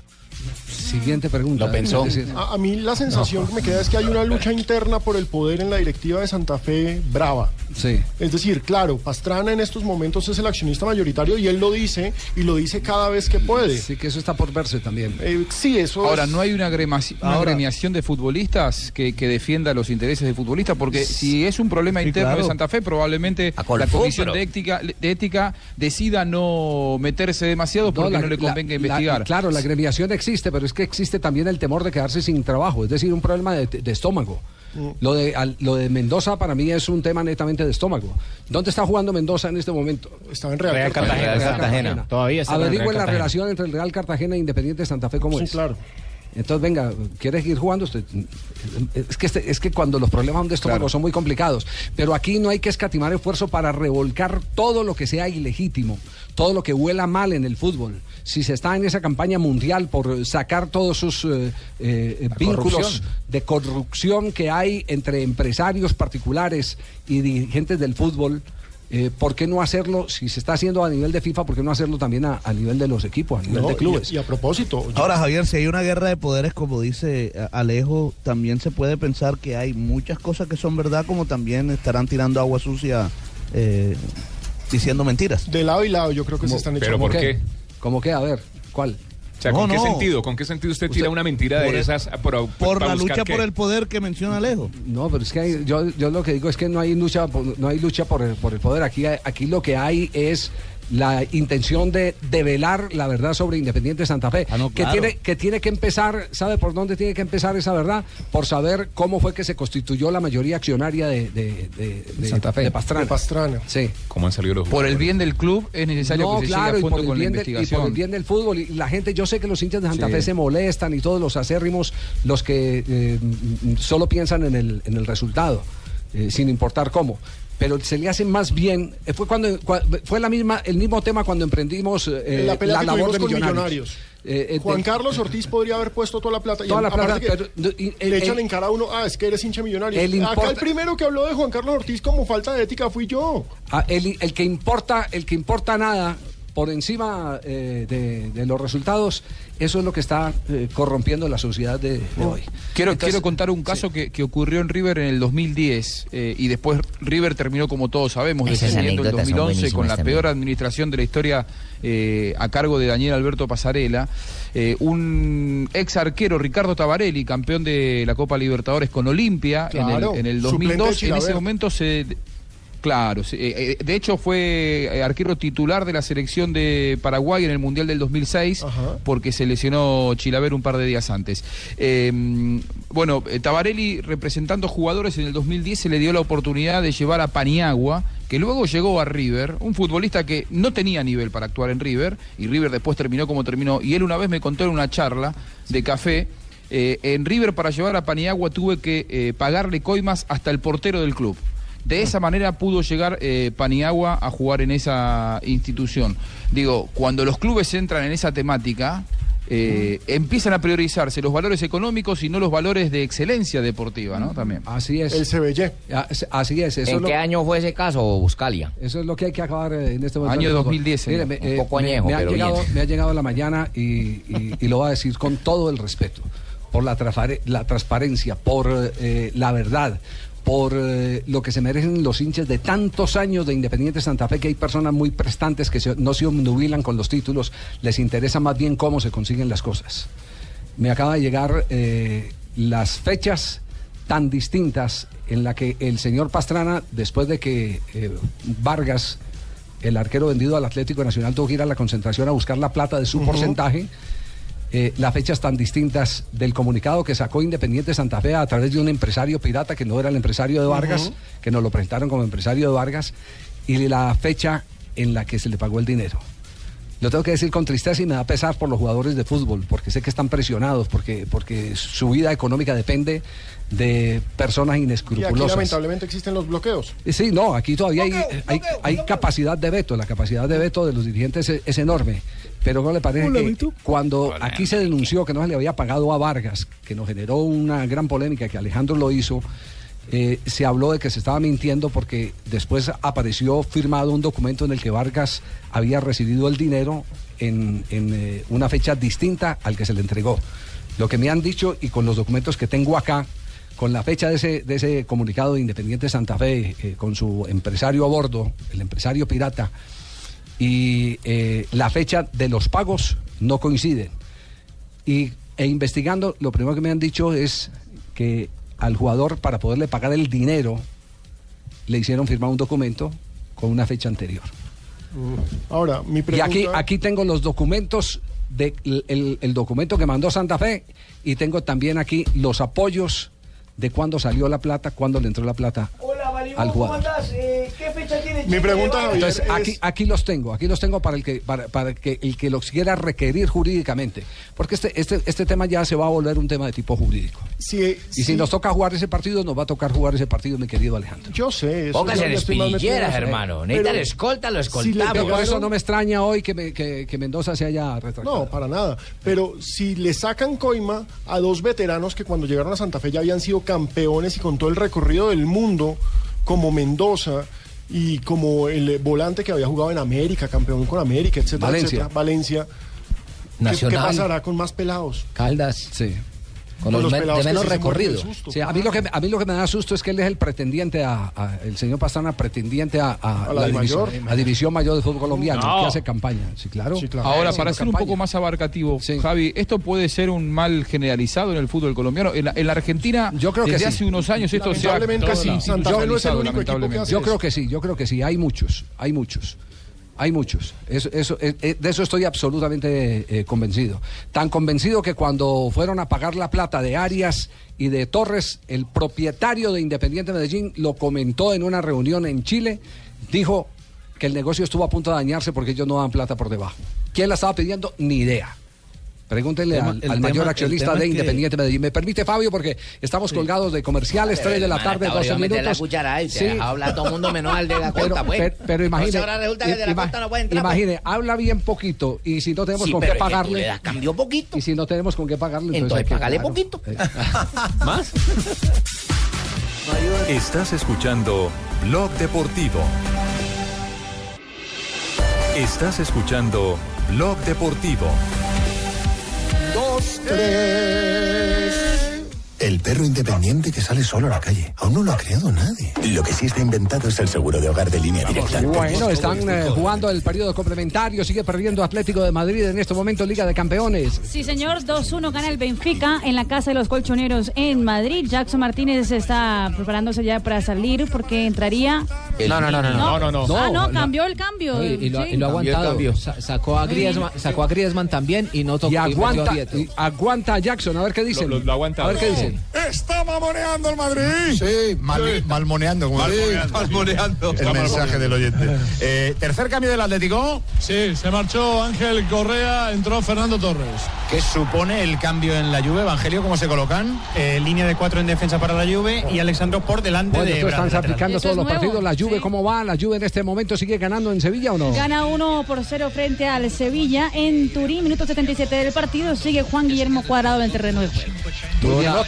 Siguiente pregunta. Es decir, A, a mí la sensación que me queda es que hay una lucha interna por el poder en la directiva de Santa Fe brava. Sí. Es decir, claro, Pastrana en estos momentos es el accionista mayoritario y él lo dice y lo dice cada vez que puede. Sí, que eso está por verse también. sí, eso Ahora, es- ¿no hay una, Ahora- agremiación de futbolistas que, que defienda los intereses de futbolistas? Porque si es un problema Sí, interno claro. de Santa Fe, probablemente la Comisión pero- de ética, de ética decida no meterse demasiado porque no, la- le convenga la- investigar. claro, la agremiación existe, pero es que existe también el temor de quedarse sin trabajo, es decir, un problema de, de estómago. Mm. Lo de, al- lo de Mendoza para mí es un tema netamente de estómago. ¿Dónde está jugando Mendoza en este momento? Está en Real, Real Cartagena. Real Real Cartagena. Todavía está en Averigüen Real la Cartagena. relación entre el Real Cartagena e Independiente Santa Fe, ¿cómo Sí, es? claro. Entonces, venga, ¿quieres ir jugando usted? Es que, este- es que cuando los problemas de estómago son muy complicados, pero aquí no hay que escatimar esfuerzo para revolcar todo lo que sea ilegítimo, todo lo que huela mal en el fútbol. Si se está en esa campaña mundial por sacar todos sus eh, eh, vínculos corrupción. de corrupción que hay entre empresarios particulares y dirigentes del fútbol, eh, ¿por qué no hacerlo? Si se está haciendo a nivel de FIFA, ¿por qué no hacerlo también a, a nivel de los equipos, a nivel No, de clubes? Y, y a propósito, yo- Ahora, Javier, si hay una guerra de poderes, como dice Alejo, también se puede pensar que hay muchas cosas que son verdad, como también estarán tirando agua sucia eh, diciendo mentiras. de lado y lado yo creo que se están echando. ¿Pero por qué? ¿Cómo qué? A ver, ¿cuál? O sea, No, ¿con qué no. sentido? ¿Con qué sentido usted, tira Usted- una mentira de el- esas por, la lucha qué? por el poder que menciona Alejo. No, pero es que hay- yo, yo lo que digo es que no hay lucha, por- no hay lucha por el, por el poder. Aquí, aquí lo que hay es la intención de develar la verdad sobre Independiente Santa Fe, Ah, no, que tiene que tiene que empezar, ¿sabe por dónde tiene que empezar esa verdad? Por saber cómo fue que se constituyó la mayoría accionaria de, de, de- de- Santa Fe. de Pastrana. De Pastrana. Sí. ¿Cómo han salido los Por el bien del club es necesario No, que se claro, llegue y a por, el con la bien del, y por el bien del fútbol. Y la gente, yo sé que los hinchas de Santa Sí. Fe se molestan y todos los acérrimos, los que eh, solo piensan en el, en el resultado, eh, sin importar cómo. Pero se le hace más bien. eh, Fue cuando cua- fue la misma, el mismo tema cuando emprendimos eh, la pelea que labor con millonarios. millonarios. Eh, eh, Juan Carlos Ortiz podría haber puesto toda la plata. y Toda la aparte plata, pero, y- le echan en cara a uno, ah, es que eres hincha millonario. El Acá el primero que habló de Juan Carlos Ortiz como falta de ética fui yo. Ah, el, el que importa, el que importa nada por encima eh, de, de los resultados, eso es lo que está eh, corrompiendo la sociedad de, de hoy. Quiero, Entonces, quiero contar un caso que, que ocurrió en River en el 2010 eh, y después River terminó como todos sabemos descendiendo en son 2011 con la peor administración de la historia eh, a cargo de Daniel Alberto Pasarela. Eh, un ex arquero Ricardo Tabarelli, campeón de la Copa Libertadores con Olimpia en el, en el suplente de 2002, en ese momento se Claro, eh, eh, de hecho fue eh, arquero titular de la selección de Paraguay en el Mundial del 2006 porque se lesionó Chilaver un par de días antes. Eh, bueno, Tabarelli representando jugadores en el 2010 se le dio la oportunidad de llevar a Paniagua, que luego llegó a River, un futbolista que no tenía nivel para actuar en River y River después terminó como terminó. Y él una vez me contó en una charla de café eh, en River para llevar a Paniagua tuve que pagarle coimas hasta el portero del club de esa manera pudo llegar eh, Paniagua a jugar en esa institución. Digo, cuando los clubes entran en esa temática, eh, empiezan a priorizarse los valores económicos y no los valores de excelencia deportiva, ¿no? También. Así es. El CBY. Así es. Eso ¿En es lo- qué año fue ese caso, Buscalia? Eso es lo que hay que acabar eh, en este momento. Año del fútbol. 2010, Mire, me, Un eh, poco me- añejo, me ha pero llegado, bien. me ha llegado la mañana y, y- y lo voy a decir con todo el respeto, por la, la transparencia, por eh, la verdad, por eh, lo que se merecen los hinchas de tantos años de Independiente Santa Fe, que hay personas muy prestantes que se- no se obnubilan con los títulos, les interesa más bien cómo se consiguen las cosas. Me acaba de llegar eh, las fechas tan distintas en la que el señor Pastrana, después de que eh, Vargas, el arquero vendido al Atlético Nacional, tuvo que ir a la concentración a buscar la plata de su porcentaje, eh, las fechas tan distintas del comunicado que sacó Independiente Santa Fe a través de un empresario pirata que no era el empresario de Vargas, que nos lo presentaron como empresario de Vargas, y la fecha en la que se le pagó el dinero. Lo tengo que decir con tristeza y me da pesar por los jugadores de fútbol, porque sé que están presionados, porque, porque su vida económica depende de personas Y aquí inescrupulosas. lamentablemente existen los bloqueos. Eh, Sí, no, aquí todavía hay, hay, hay capacidad de veto, la capacidad de veto de los dirigentes es, es enorme. Pero no le parece Hola, que cuando aquí se denunció que no se le había pagado a Vargas, que nos generó una gran polémica, que Alejandro lo hizo, eh, se habló de que se estaba mintiendo porque después apareció firmado un documento en el que Vargas había recibido el dinero en, en, eh, una fecha distinta al que se le entregó. Lo que me han dicho y con los documentos que tengo acá, con la fecha de ese, de ese comunicado de Independiente Santa Fe, eh, con su empresario a bordo, el empresario pirata, y eh, la fecha de los pagos no coinciden. Y, e investigando, lo primero que me han dicho es que al jugador, para poderle pagar el dinero, le hicieron firmar un documento con una fecha anterior. Ahora, mi Y pregunta... aquí, aquí tengo los documentos, de, el, el documento que mandó Santa Fe y tengo también aquí los apoyos de cuándo salió la plata, cuándo le entró la plata Hola, Balibón, al ¿cómo jugador. andás? Eh, ¿Qué fecha tiene Mi pregunta? Javier, Entonces, aquí, aquí los tengo, aquí los tengo para el que, para, para que el que los quiera requerir jurídicamente. Porque este, este, este tema ya se va a volver un tema de tipo jurídico. Si, Y si nos toca jugar ese partido, nos va a tocar jugar ese partido, mi querido Alejandro. Yo sé. eso Póngase espinilleras, hermano. Pero Necesitan escolta, lo si escoltamos. Pero por pegaron- eso no me extraña hoy que, me- que- que Mendoza se haya retractado. No, para nada. Pero si le sacan coima a dos veteranos que cuando llegaron a Santa Fe ya habían sido campeones y con todo el recorrido del mundo, como Mendoza y como el volante que había jugado en América, campeón con América, etcétera, Valencia. etcétera, Valencia. ¿Qué- Nacional. ¿Qué pasará con más pelados? Caldas. Sí. Con, Con los, los men- pelados de menos recorrido. del susto. Sí, a mí lo que a mí lo que me da susto es que él es el pretendiente a, a- el señor Pastrana pretendiente a, a A la división, mayor. a división mayor de fútbol colombiano No. que hace campaña, sí claro. Sí, claro. Ahora, Sí, para ser un poco más abarcativo, Javi, ¿esto puede ser un mal generalizado en el fútbol colombiano? En la, en la Argentina, Yo creo que desde sí. hace unos años esto se ha Lamentablemente casi sí. Santa Fe no es el institucionalizado, único equipo que lamentablemente. hace Yo creo que sí, yo creo que sí, hay muchos, hay muchos. Hay muchos, eso, eso, eh, eh, de eso estoy absolutamente eh, convencido. Tan convencido que cuando fueron a pagar la plata de Arias y de Torres, el propietario de Independiente Medellín lo comentó en una reunión en Chile, dijo que el negocio estuvo a punto de dañarse porque ellos no dan plata por debajo. ¿Quién la estaba pidiendo? Ni idea. Pregúntenle El tema- al, mayor tema- accionista de que- Independiente Medellín. ¿Me permite, Fabio? Porque estamos colgados de comerciales, 3 de la tarde, hasta ahora 12 iba a meter minutos. la cuchara ahí, se Sí. hablar todo el mundo menos al de la Pero, costa, pues. pero, pero imagine, Entonces ahora resulta que el de la costa no puede entrar, pues. imagine, habla bien poquito y si no tenemos Sí, con pero qué es que tú pagarle. le das cambio poquito. Y si no tenemos con qué pagarle, Entonces, hay que- págale claro. poquito. ¿Más? Estás escuchando Blog Deportivo. Estás escuchando Blog Deportivo. Dos, tres. El perro independiente que sale solo a la calle. Aún no lo ha creado nadie. Lo que sí está inventado es el seguro de hogar de línea directa. Bueno, están eh, jugando el periodo complementario, sigue perdiendo Atlético de Madrid en este momento Liga de Campeones. Sí, señor, 2-1 gana el Benfica en la casa de los colchoneros en Madrid. Jackson Martínez está preparándose ya para salir porque entraría. No, no, no, no, no. No, no, no. ah, no, cambió el cambio. Y, y lo, sí. y lo ha aguantado. Sa- sacó, a Griezmann, sacó a Griezmann también y no tocó. Y aguanta, y aguanta a Jackson, a ver qué dicen. Lo- lo- lo ha aguantado. A ver qué dicen. Sí. Está mamoneando el Madrid. Sí, mal- malmoneando, como Malmoneando. dice. Malmoneando. Está El mensaje del oyente. Eh, tercer cambio del Atlético. Sí, se marchó Ángel Correa, entró Fernando Torres. ¿Qué supone el cambio en la Juve? Evangelio, ¿cómo se colocan? Eh, línea de cuatro en defensa para la Juve y Alexandro por delante Bueno, de entonces están aplicando todos es los nuevo, partidos. La Juve, sí. ¿cómo va? ¿La Juve en este momento sigue ganando en Sevilla o no? Gana 1 por 0 frente al Sevilla en Turín, minuto 77 del partido. Sigue Juan Guillermo Cuadrado en el terreno de juego.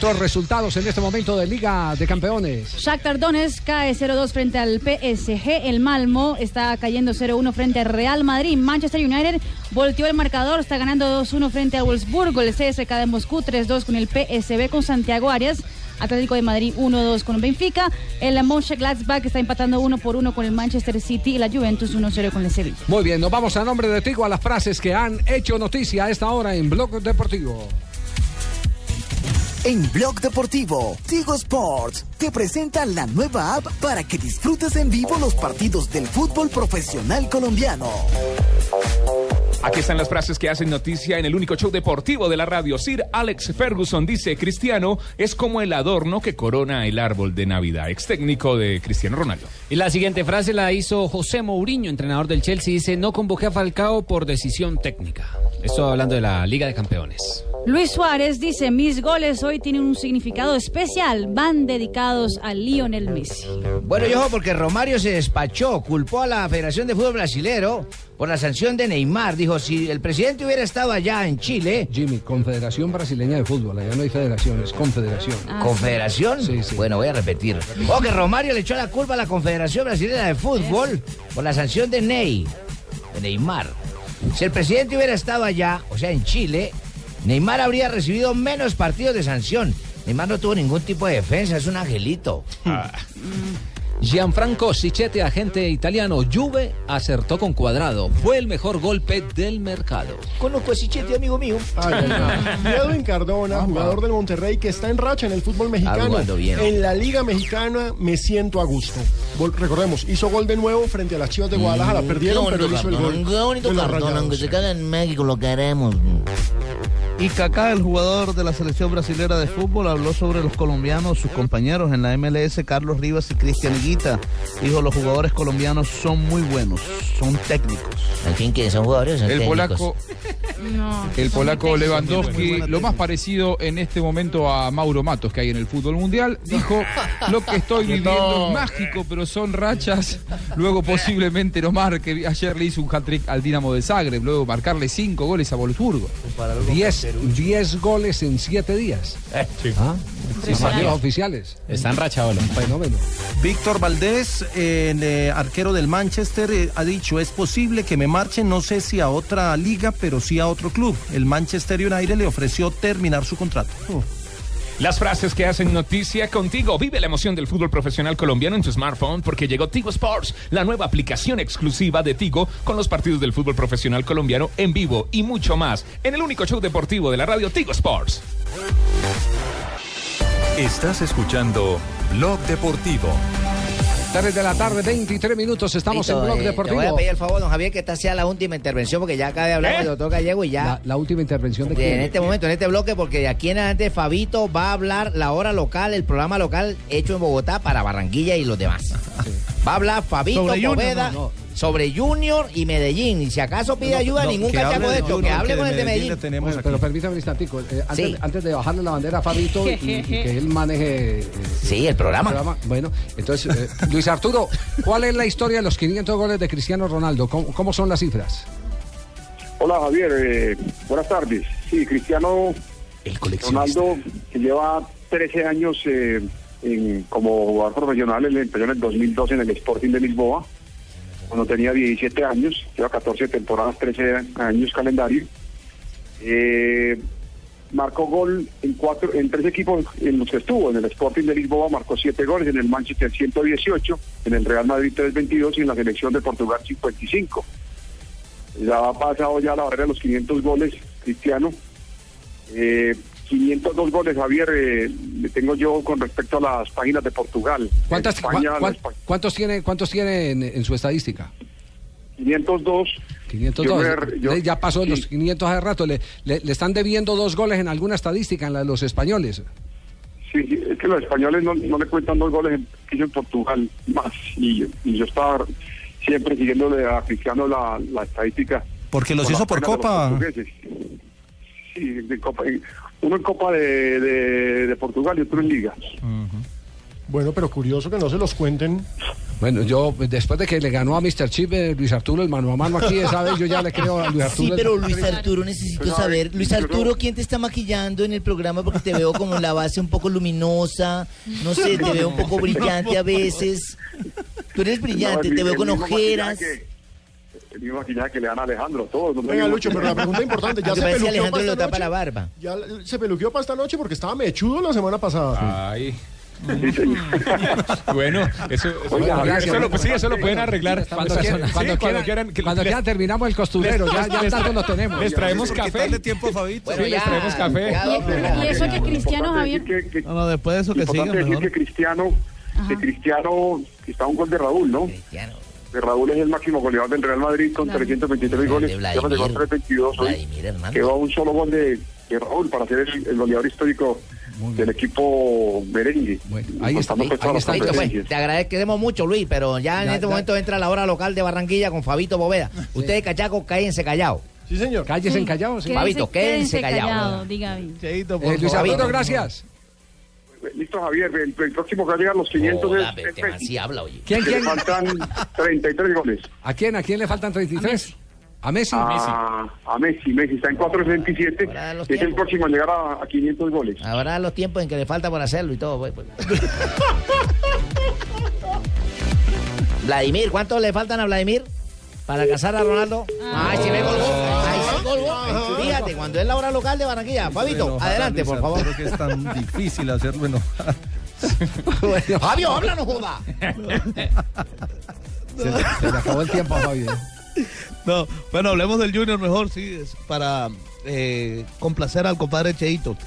Otros resultados en este momento de Liga de Campeones. Shakhtar Donetsk cae 0-2 frente al PSG. El Malmo está cayendo 0-1 frente al Real Madrid. Manchester United volteó el marcador, está ganando 2-1 frente al Wolfsburgo. El CSK de Moscú 3-2 con el PSB con Santiago Arias. Atlético de Madrid 1-2 con Benfica. El Mönchengladbach está empatando 1 por 1 con el Manchester City y la Juventus 1-0 con el Sevilla. Muy bien, nos vamos a nombre de Tigo a las frases que han hecho noticia a esta hora en Blog Deportivo. En Blog Deportivo, Tigo Sports te presenta la nueva app para que disfrutes en vivo los partidos del fútbol profesional colombiano. Aquí están las frases que hacen noticia en el único show deportivo de la radio. Sir Alex Ferguson dice, Cristiano es como el adorno que corona el árbol de Navidad. Ex técnico de Cristiano Ronaldo. Y la siguiente frase la hizo José Mourinho, entrenador del Chelsea. Dice, no convoqué a Falcao por decisión técnica. Esto hablando de la Liga de Campeones. Luis Suárez dice, mis goles hoy tienen un significado especial, van dedicados a Lionel Messi. Bueno, yo porque Romario se despachó, culpó a la Federación de Fútbol Brasilero por la sanción de Neymar. Dijo, si el presidente hubiera estado allá en Chile... Jimmy, Confederación Brasileña de Fútbol. Allá no hay federación, es confederación. ¿Confederación? Sí, sí. Bueno, voy a repetir. O que Romario le echó la culpa a la Confederación Brasileña de Fútbol por la sanción de Ney, de Neymar. Si el presidente hubiera estado allá, o sea, en Chile, Neymar habría recibido menos partidos de sanción. Neymar no tuvo ningún tipo de defensa, es un angelito. Gianfranco Sichete, agente italiano, Juve acertó con cuadrado. Fue el mejor golpe del mercado. Conozco a Sichete, amigo mío. Edwin Cardona, jugador del Monterrey que está en racha en el fútbol mexicano. bien. En la Liga Mexicana me siento a gusto. Gol- recordemos, hizo gol de nuevo frente a las Chivas de Guadalajara. Perdieron, pero hizo el gol. Qué bonito Cardona, aunque se caga en México, lo queremos. Y Kaká, el jugador de la selección brasilera de fútbol, habló sobre los colombianos, sus compañeros en la MLS, Carlos Rivas y Cristian Higuita. Dijo, los jugadores colombianos son muy buenos, son técnicos. Al fin que son jugadores, son El técnicos. polaco, No, el polaco Lewandowski, lo más parecido en este momento a Mauro Matos que hay en el fútbol mundial, dijo, lo que estoy viviendo es mágico, pero son rachas, luego posiblemente no marque. Ayer le hizo un hat-trick al Dinamo de Zagreb, luego marcarle cinco goles a Wolfsburgo. 10 10 goles en 7 días. ¿Ah? Señor. oficiales. Está enrachado el Un fenómeno. Víctor Valdés, eh, el eh, arquero del Manchester, eh, ha dicho, es posible que me marche, no sé si a otra liga, pero sí a otro club. El Manchester United le ofreció terminar su contrato. Las frases que hacen noticia contigo. Vive la emoción del fútbol profesional colombiano en tu smartphone porque llegó Tigo Sports, la nueva aplicación exclusiva de Tigo con los partidos del fútbol profesional colombiano en vivo y mucho más en el único show deportivo de la radio Tigo Sports. Estás escuchando Blog Deportivo. 3 de la tarde, 23 minutos. Estamos en Blog eh, Le Deportivo. voy a pedir el favor, don Javier, que esta sea la última intervención, porque ya acaba de hablar con el doctor Gallego y ya. La, la última intervención de quién? en este momento, en este bloque, porque de aquí en adelante Fabito va a hablar la hora local, el programa local hecho en Bogotá para Barranquilla y los demás. Va a hablar Fabito Poveda no, no. Sobre Junior y Medellín. Y si acaso pide No, ayuda, no, ningún cachaco de esto, que hable que con de el de Medellín Bueno, pero permítame un instantico. eh, antes, Sí. antes de bajarle la bandera a Fabito y, y que él maneje... eh, Sí, el programa. Bueno, entonces, eh, Luis Arturo, ¿cuál es la historia de los 500 goles de Cristiano Ronaldo? ¿Cómo, cómo son las cifras? Hola Javier, eh, buenas tardes. Sí, Cristiano Ronaldo, que lleva 13 años eh, en- como jugador profesional, él empezó en el 2012 en el Sporting de Lisboa, cuando tenía 17 años, lleva 14 temporadas, 13 años calendario. Eh, marcó gol en cuatro, en tres equipos en los que estuvo, en el Sporting de Lisboa marcó siete goles, en el Manchester 118, en el Real Madrid 322 y en la selección de Portugal 55 ya ha pasado ya la barrera de los 500 goles, Cristiano. Eh, 502 goles, Javier, eh, le tengo yo con respecto a las páginas de Portugal. ¿Cuántas, España, cua- la cua- Espa- ¿Cuántos tiene, cuántos tiene en, en su estadística? 502. 502. Yo yo- ya pasó los 500 hace rato. Le, le- le están debiendo dos goles en alguna estadística, en la de los españoles. Sí, sí, es que los españoles no, no le cuentan dos goles en, que hizo en Portugal más. Y, yo- y yo estaba siempre siguiéndole a Cristiano la, la estadística. Porque los hizo por Copa. portugueses. Sí, de Copa. Uno en Copa de, de, de Portugal y otro en Liga. Bueno, pero curioso que no se los cuenten. Bueno, yo después de que le ganó a Mr. Chip eh, Luis Arturo el mano a mano aquí, esa vez yo ya le creo a Luis Arturo. Sí, pero Luis Arturo, necesito saber. Luis Arturo, ¿quién te está maquillando en el programa? Porque te veo como la base un poco luminosa. No sé, te veo un poco brillante a veces. Tú eres brillante, No, te veo con ojeras. que- El mismo maquillaje que le dan a Alejandro, todos. no Venga, Lucho, pero la pregunta importante, ¿ya se peluqueó Alejandro para lo tapa la barba. ¿Ya se peluqueó para esta noche? Porque estaba mechudo la semana pasada. Ay. Bueno, eso, eso, Oiga, eso gracias. lo, pues sí, eso lo pueden arreglar. Cuando Esa quieran, cuando Sí, quieran, quieran, que- cuando les- quieran terminamos el costurero, ya, ya les- tanto lo tenemos. Les traemos café. tiempo a Fabito. Bueno, Sí, les ya, traemos café. ya. Y eso que Cristiano Javier. que- que- No, no, después de eso que siga decir mejor. que Cristiano, que Cristiano está un gol de Raúl, ¿no? Cristiano. Que Raúl es el máximo goleador del Real Madrid con Claro. 323 goles. De Ya llegó a Vladimir. 322 hoy. Vladimir Hernández. Quedó a un solo gol de, de Raúl para ser el, el goleador histórico del equipo merengue. ahí está, ahí- ahí está. Fabito, pues, te agradecemos mucho, Luis, pero ya en Ya, este ya. momento entra la hora local de Barranquilla con Fabito Boveda. Ustedes, cachacos, cállense callados. Sí, señor. Cállese sí. Quédense- Fabito, quédense callado. diga bien. Cheito, por Eh, Luis. Arturo, gracias. Listo, Javier. El, el próximo que va a llegar a los 500 Joda, es, Messi. habla, oye. ¿Quién, quién? le faltan 33 goles. ¿A quién? ¿A quién le faltan 33? ¿A Messi? A, a Messi. Messi está en 467. Ahora los Es el tiempos. próximo a llegar a, a 500 goles. Habrá los tiempos en que le falta por hacerlo y todo. pues, pues. Vladimir, ¿cuántos le faltan a Vladimir para alcanzar a Ronaldo? Ay, si ve colgó. Ay, sí colgó. Fíjate, cuando es la hora local de Barranquilla. Fabito, adelante, por favor. Arturo, que es tan difícil hacerlo enojar. Fabio, háblanos, joda. Se, le- se le acabó el tiempo a Fabio. No, bueno, hablemos del Junior mejor, sí, es para eh, complacer al compadre Cheito.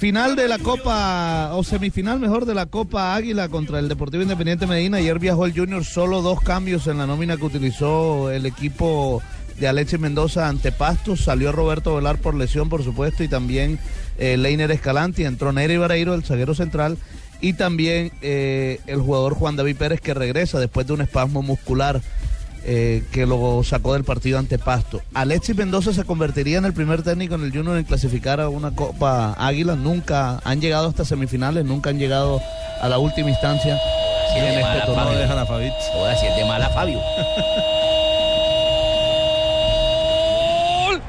Final de la Copa, o semifinal mejor de la Copa Águila contra el Deportivo Independiente Medina. Ayer viajó el Junior, solo dos cambios en la nómina que utilizó el equipo de Alexis Mendoza ante Pastos. Salió Roberto Velar por lesión, por supuesto, y también eh, Leiner Escalanti. Entró Nery Vareiro, el zaguero central, y también eh, el jugador Juan David Pérez que regresa después de un espasmo muscular eh, que lo sacó del partido ante Pasto. Alexis Mendoza se convertiría en el primer técnico en el Junior en clasificar a una Copa Águila. Nunca han llegado hasta semifinales, nunca han llegado a la última instancia. Sí, en de este mala, torneo. Fabio. dejan a Fabito. Joda, si es de mala, Fabio. Gol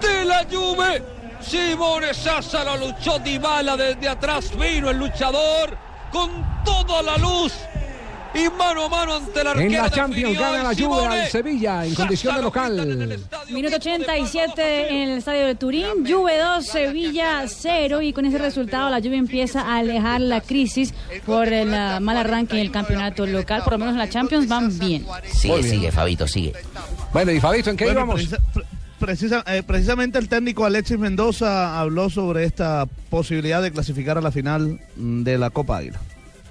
de la Juve. Simone Sassa la luchó Dybala desde atrás. Vino el luchador con toda la luz. Y mano a mano ante arquero. En la Champions gana la Juve al Sevilla en condición de local. Minuto 87 en el estadio de Turín, Juve 2, Sevilla 0 y con ese resultado la Juve empieza a alejar la crisis por el mal arranque en el campeonato local, por lo menos en la Champions van bien. Sigue, bien. sigue, Fabito, sigue. Bueno, y Fabito, ¿en qué Bueno, íbamos? precisa- eh, precisamente el técnico Alexis Mendoza habló sobre esta posibilidad de clasificar a la final mm, de la Copa Águila.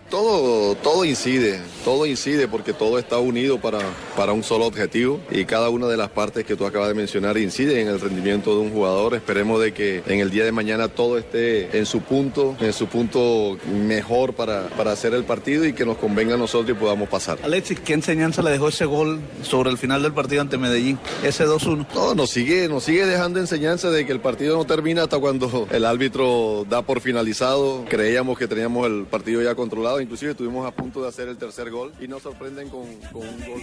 Todo, todo incide, todo incide porque todo está unido para, para un solo objetivo y cada una de las partes que tú acabas de mencionar incide en el rendimiento de un jugador. Esperemos de que en el día de mañana todo esté en su punto, en su punto mejor para, para hacer el partido y que nos convenga a nosotros y podamos pasar. Alexis, ¿qué enseñanza le dejó ese gol sobre el final del partido ante Medellín? Ese 2-1. No, nos sigue, nos sigue dejando enseñanza de que el partido no termina hasta cuando el árbitro da por finalizado. Creíamos que teníamos el partido ya controlado, inclusive estuvimos a punto de hacer el tercer gol y nos sorprenden con, un gol.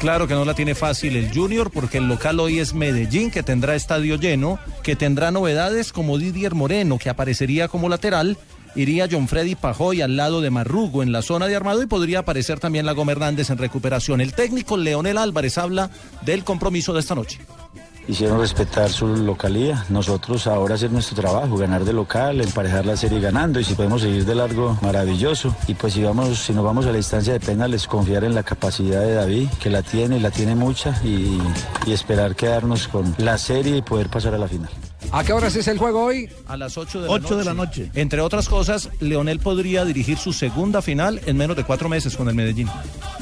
Claro que no la tiene fácil el Junior porque el local hoy es Medellín que tendrá estadio lleno, que tendrá novedades como Didier Moreno que aparecería como lateral, iría John Freddy Pajoy al lado de Marrugo en la zona de armado y podría aparecer también la Hernández en recuperación. El técnico Leonel Álvarez habla del compromiso de esta noche. Hicieron respetar su localía. Nosotros ahora hacer nuestro trabajo, ganar de local, emparejar la serie ganando y si podemos seguir de largo, maravilloso. Y pues si vamos, si nos vamos a la instancia de penales, confiar en la capacidad de David, que la tiene, la tiene mucha y, y esperar quedarnos con la serie y poder pasar a la final. ¿A qué horas es el juego hoy? A las 8 de, Ocho la, de la noche. noche. Entre otras cosas, Leonel podría dirigir su segunda final en menos de cuatro meses con el Medellín.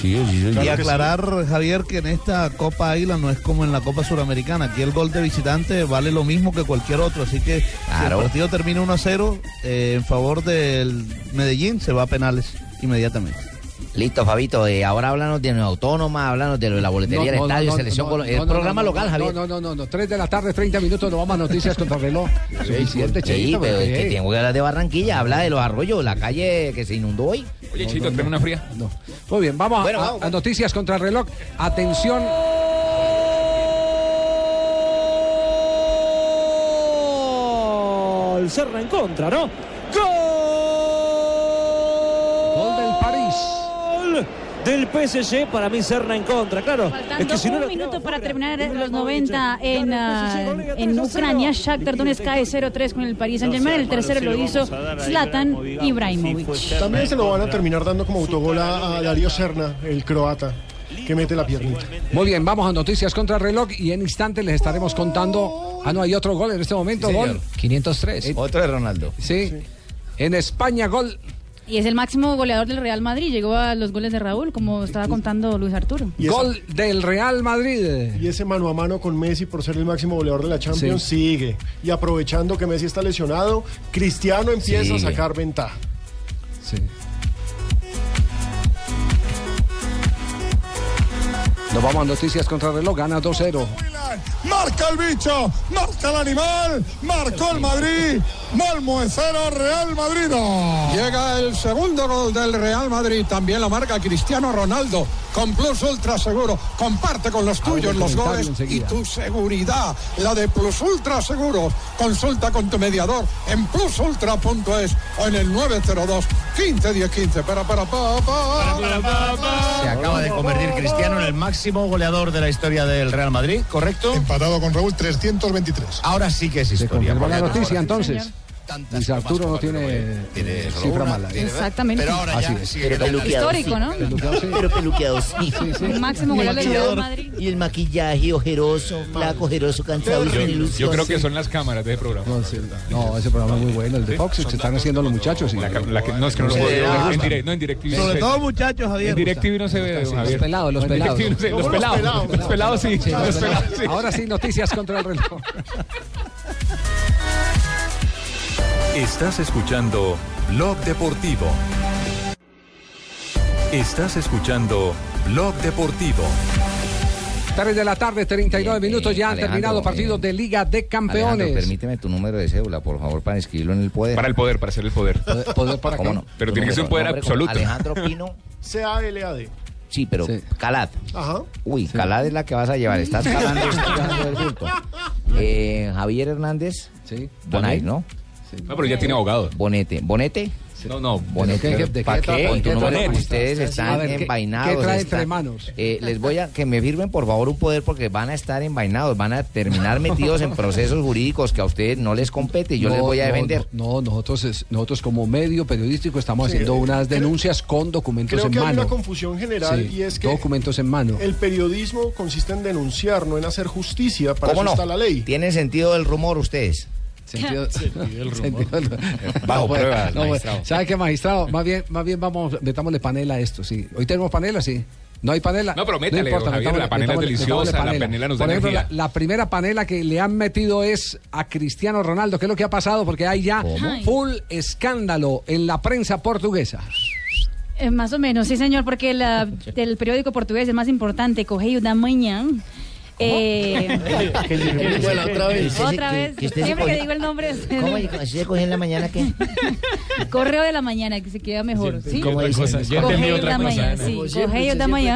y aclarar, Javier, que en esta Copa Águila no es como en la Copa Suramericana. Aquí el gol de visitante vale lo mismo que cualquier otro. Así que si el partido termina 1 a 0 eh, en favor del Medellín, se va a penales inmediatamente. Listo, Fabito. eh, ahora háblanos de Nueva Autónoma, háblanos de lo de la boletería del estadio, selección el programa local, Javier. No, no, no, no, 3 de la tarde, 30 minutos, nos vamos a noticias contra reloj. Suficiente, Sí, Cheito, pero es que tengo que hablar de Barranquilla, habla de los arroyos, la calle que se inundó hoy. Oye, Chito, tráeme una fría. No. Muy bien, vamos, a- Bueno, a, vamos, a noticias contra reloj. Atención. Gol. Se reencontra, ¿no? Del PSG. Para mí se reencontra, claro. Faltando Es que si no un minuto para terminar los 90 en, ah, en Ucrania, Shakhtar Donetsk cae 0-3 con el Paris Saint-Germain. El tercero lo hizo Zlatan Ibrahimovic. También se lo van a terminar dando como autogol a, Darío Serna, el croata, que mete la piernita. Muy bien, vamos a noticias contra reloj y en instantes les estaremos contando. Ah, no, hay otro gol en este momento. Sí, gol. señor. 503. Otro de Ronaldo. Sí. En España, gol. Y es el máximo goleador del Real Madrid. Llegó a los goles de Raúl, como estaba contando Luis Arturo. Y Gol del Real Madrid. Y ese mano a mano con Messi por ser el máximo goleador de la Champions sigue. Y aprovechando que Messi está lesionado, Cristiano empieza Sigue. a sacar ventaja. Sí. Nos vamos a noticias contra reloj. Gana 2-0. Marca el bicho, marca el animal, marcó el Madrid. Malmo en cero, Real Madrid. Llega el segundo gol del Real Madrid. También la marca Cristiano Ronaldo. Con Plus Ultra Seguro. Comparte con los tuyos los goles y tu seguridad. La de Plus Ultra Seguros. Consulta con tu mediador en plusultra.es o en el 902 15 10 15. Para, para, pa, pa. Se acaba de convertir Cristiano en el máximo goleador de la historia del Real Madrid, ¿correcto? Empatado con Raúl 323. Ahora sí que es historia. La noticia entonces. Luis Arturo no tiene, cifra una, mala. tiene- Exactamente. Pero ahora ya sigue Pero peluqueado, Histórico, ¿no? Peluqueado, sí. Pero peluqueado, sí. El máximo goleador del Madrid. Y el maquillaje ojeroso, flaco, ojeroso, cansado y sin Yo, ilusión. yo creo que son las cámaras de ese programa. No, sí. No, ese programa es muy bueno. El de Fox, se están haciendo los muchachos. que- no, es que no lo Sí, puedo. En, direct, no, en DirecTV. Sobre todo, muchachos, Javier. En DirecTV no se ve, Javier. pelados, los pelados. Los pelados. Los sí. Sí, pelados. sí. Ahora sí, noticias contra el reloj. Estás escuchando Blog Deportivo. Estás escuchando Blog Deportivo. 3 de la tarde, 39 Bien, minutos. Ya han Alejandro, terminado partidos de Liga de Alejandro, Campeones. permíteme tu número de cédula, por favor, para inscribirlo en el poder. Para el poder, para hacer el poder. Poder- poder para ¿Cómo no? Pero tiene que ser un poder absoluto. Alejandro Pino. C-A-L-A-D. Sí, pero Sí. Calad. Ajá. Uy, Calad es la que vas a llevar. Estás calando, estás calando del bulto. Eh, Javier Hernández. Sí. Bonay, ¿no? No, pero ya tiene abogado. Bonete. ¿Bonete? No, no. Bonete. ¿De qué- de qué ¿Para qué? Ustedes están ver, ¿qué- envainados. qué trae están- entre manos? Eh, les voy a que me firmen por favor un poder porque van a estar envainados, van a terminar metidos en procesos jurídicos que a ustedes no les compete y yo les No, voy a defender. No, no, nosotros, es- nosotros como medio periodístico estamos Sí, haciendo eh, unas creo- denuncias con documentos Creo en que hay mano. una confusión general Sí, y es que documentos en mano. el periodismo consiste en denunciar, no en hacer justicia. Para ¿Cómo eso no? está la ley. ¿Tienen sentido del rumor ustedes? Sentido- sentido- Bajo bueno, pruebas, no, bueno. magistrado. ¿Sabe qué, magistrado? Más bien, más bien vamos, metámosle panela a esto, sí. Hoy tenemos panela, sí. ¿No hay panela? No, pero métale, don Javier, metámosle- la panela es deliciosa, metámosle la panela nos da Por ejemplo, la, energía. la primera panela que le han metido es a Cristiano Ronaldo. ¿Qué es lo que ha pasado? Porque hay ya ¿Cómo? full escándalo en la prensa portuguesa. Eh, más o menos, sí, señor, porque la, el periódico portugués es más importante, Correio da Manhã. Eh, Bueno, otra vez. otra Que- vez, que usted se siempre que coge- digo el nombre, ¿Cómo así se coge en la mañana qué? Correo de la mañana, que se queda mejor. ¿sí? ¿Cómo sí,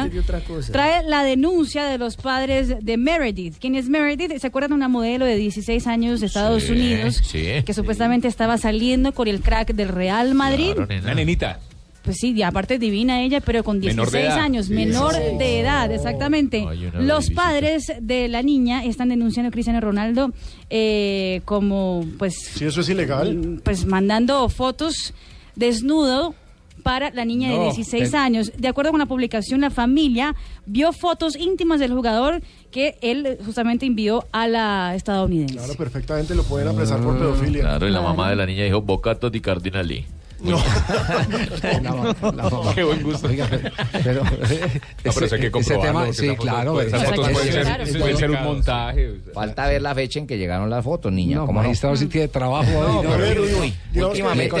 entendió otra cosa. trae la denuncia de los padres de Meredith. ¿Quién es Meredith? ¿Se acuerdan de una modelo de 16 años de Estados Sí, Unidos sí. que supuestamente estaba saliendo con el crack del Real Madrid? Una nenita. Pues sí, y aparte divina ella, pero con Menor 16 de edad. años, menor de edad, exactamente. Los padres de la niña están denunciando a Cristiano Ronaldo eh, como, pues, Si eso es ilegal. pues mandando fotos desnudo para la niña de No, 16 te- años. De acuerdo con la publicación, la familia vio fotos íntimas del jugador que él justamente envió a la estadounidense. Claro, perfectamente lo pueden apresar por pedofilia. Claro, y la mamá de la niña dijo Bocato di Cardinali. No. Qué buen gusto. pero, No, pero hay que ese tema, sí, claro. esas esa- fotos pueden ser- esa- pueden ser un montaje. Falta ver la fecha en que llegaron las fotos, niña. No, ¿cómo no? magistrado sí tiene trabajo No, hoy, ¿no? pero, Uy, uy, Dios, últimamente.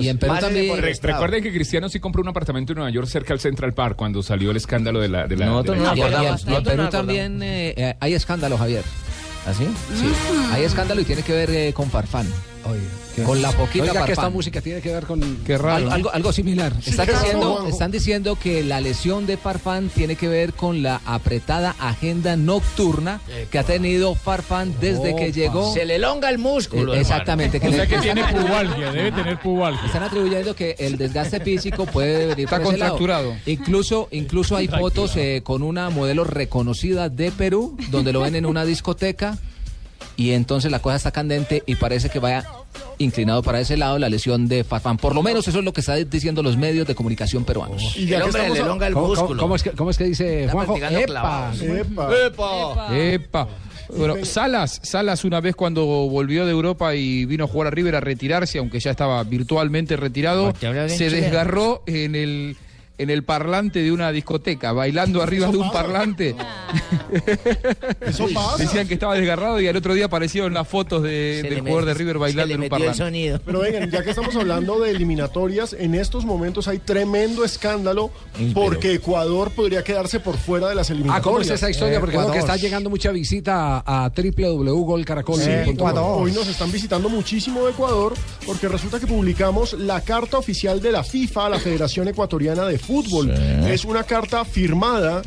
Y en Perú también-. Recuerden que Cristiano sí compró un apartamento en Nueva York cerca al Central Park cuando salió el escándalo de la. De la Nosotros de la- no Ah, acordamos. en Perú también eh, eh, hay escándalo, Javier. ¿Así? Sí. Hay escándalo y tiene que ver eh, con Farfán. ¿qué? Con la poquita Oiga, que esta música tiene que ver con... Algo, algo, algo similar. Sí, Están, qué raro, diciendo, Juanjo. están diciendo que la lesión de Farfán tiene que ver con la apretada agenda nocturna que ha tenido Farfán desde que llegó. Se le elonga el músculo, Eh, exactamente. O sea que tiene pubalgia, debe tener pubalgia. Están atribuyendo que el desgaste físico puede venir Está por ese lado. contracturado. Incluso, incluso hay fotos eh, con una modelo reconocida de Perú, donde lo ven en una discoteca y entonces la cosa está candente y parece que vaya inclinado para ese lado la lesión de Farfán. Por lo menos eso es lo que están diciendo los medios de comunicación peruanos. Y ya que estamos a- ¿Cómo- cómo- ¿Cómo es que, cómo es que dice Juanjo? Epa. clavados. Epa. Epa. Bueno, Salas, Salas una vez cuando volvió de Europa y vino a jugar a River a retirarse, aunque ya estaba virtualmente retirado, se desgarró en el en el parlante de una discoteca, bailando arriba de un parlante. Eso pasa. Decían que estaba desgarrado y al otro día aparecieron las fotos de- del jugador de River bailando en un parlante. sonido. Pero vengan, ya que estamos hablando de eliminatorias, en estos momentos hay tremendo escándalo porque Ecuador podría quedarse por fuera de las Ah, eliminatorias. ¿cómo es esa historia? Porque creo que está llegando mucha visita a, a www.golcaracol. Sí, Hoy nos están visitando muchísimo de Ecuador porque resulta que publicamos la carta oficial de la FIFA a la Federación Ecuatoriana de Fútbol. Es una carta firmada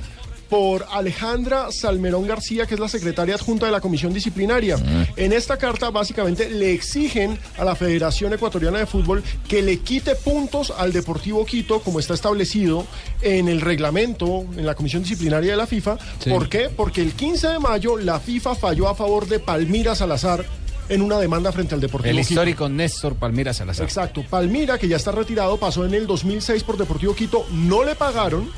por Alejandra Salmerón García, que es la secretaria adjunta de la Comisión Disciplinaria. En esta carta básicamente le exigen a la Federación Ecuatoriana de Fútbol que le quite puntos al Deportivo Quito, como está establecido en el reglamento, en la Comisión Disciplinaria de la FIFA. Sí. ¿Por qué? Porque el 15 de mayo la FIFA falló a favor de Palmira Salazar en una demanda frente al Deportivo El Quito. histórico Néstor Palmira Salazar. Exacto. Palmira, que ya está retirado, pasó en el 2006 por Deportivo Quito, no le pagaron.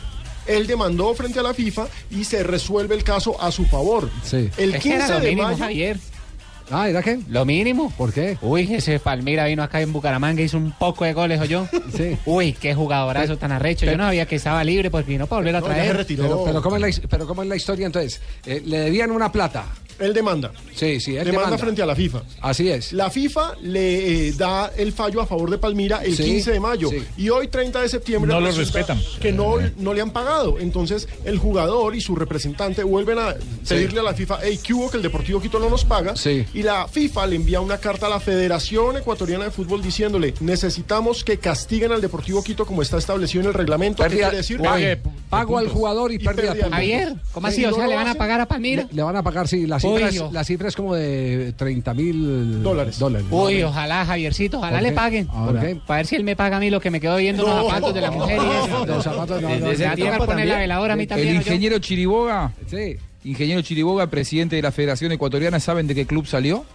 Él demandó frente a la FIFA y se resuelve el caso a su favor. Sí. El Es que era 15 lo de mínimo, mayo. Javier. Ah, ¿era qué? Lo mínimo. ¿Por qué? Uy, ese Palmira vino acá en Bucaramanga, hizo un poco de goles, ¿o yo? Sí. Uy, qué jugadorazo tan arrecho. Yo no sabía que estaba libre porque vino para volver a traer. Pero, pero ¿cómo es la, pero ¿cómo es la historia entonces? Eh, le debían una plata. Él demanda. Sí, sí, él demanda, demanda. frente a la FIFA. Así es. La FIFA le eh, da el fallo a favor de Palmira el Sí, 15 de mayo sí. y hoy 30 de septiembre No lo respetan. que no, no le han pagado. Entonces el jugador y su representante vuelven a pedirle a la FIFA, hey, ¿qué hubo que el Deportivo Quito no nos paga? Sí. Y la FIFA le envía una carta a la Federación Ecuatoriana de Fútbol diciéndole, necesitamos que castiguen al Deportivo Quito como está establecido en el reglamento. ¿Qué Pérdida- quiere decir? Pague- pago al jugador y, pérdida de pérdida. Javier, ¿cómo así? Sí, O sea, ¿le van a pagar a Palmira? Le, le van a pagar, sí, la cifra, es, oh. la cifra es como de 30 mil Dólares. Uy, ojalá, Javiercito, ojalá ¿Por le paguen. ¿Por qué? Para ver si él me paga a mí lo que me quedo viendo No. los zapatos de la mujer y eso. Los zapatos, no, no, a poner la veladora mí El también. ¿o yo? ingeniero Chiriboga, Sí. ingeniero Chiriboga, presidente de la Federación Ecuatoriana, ¿saben de qué club salió?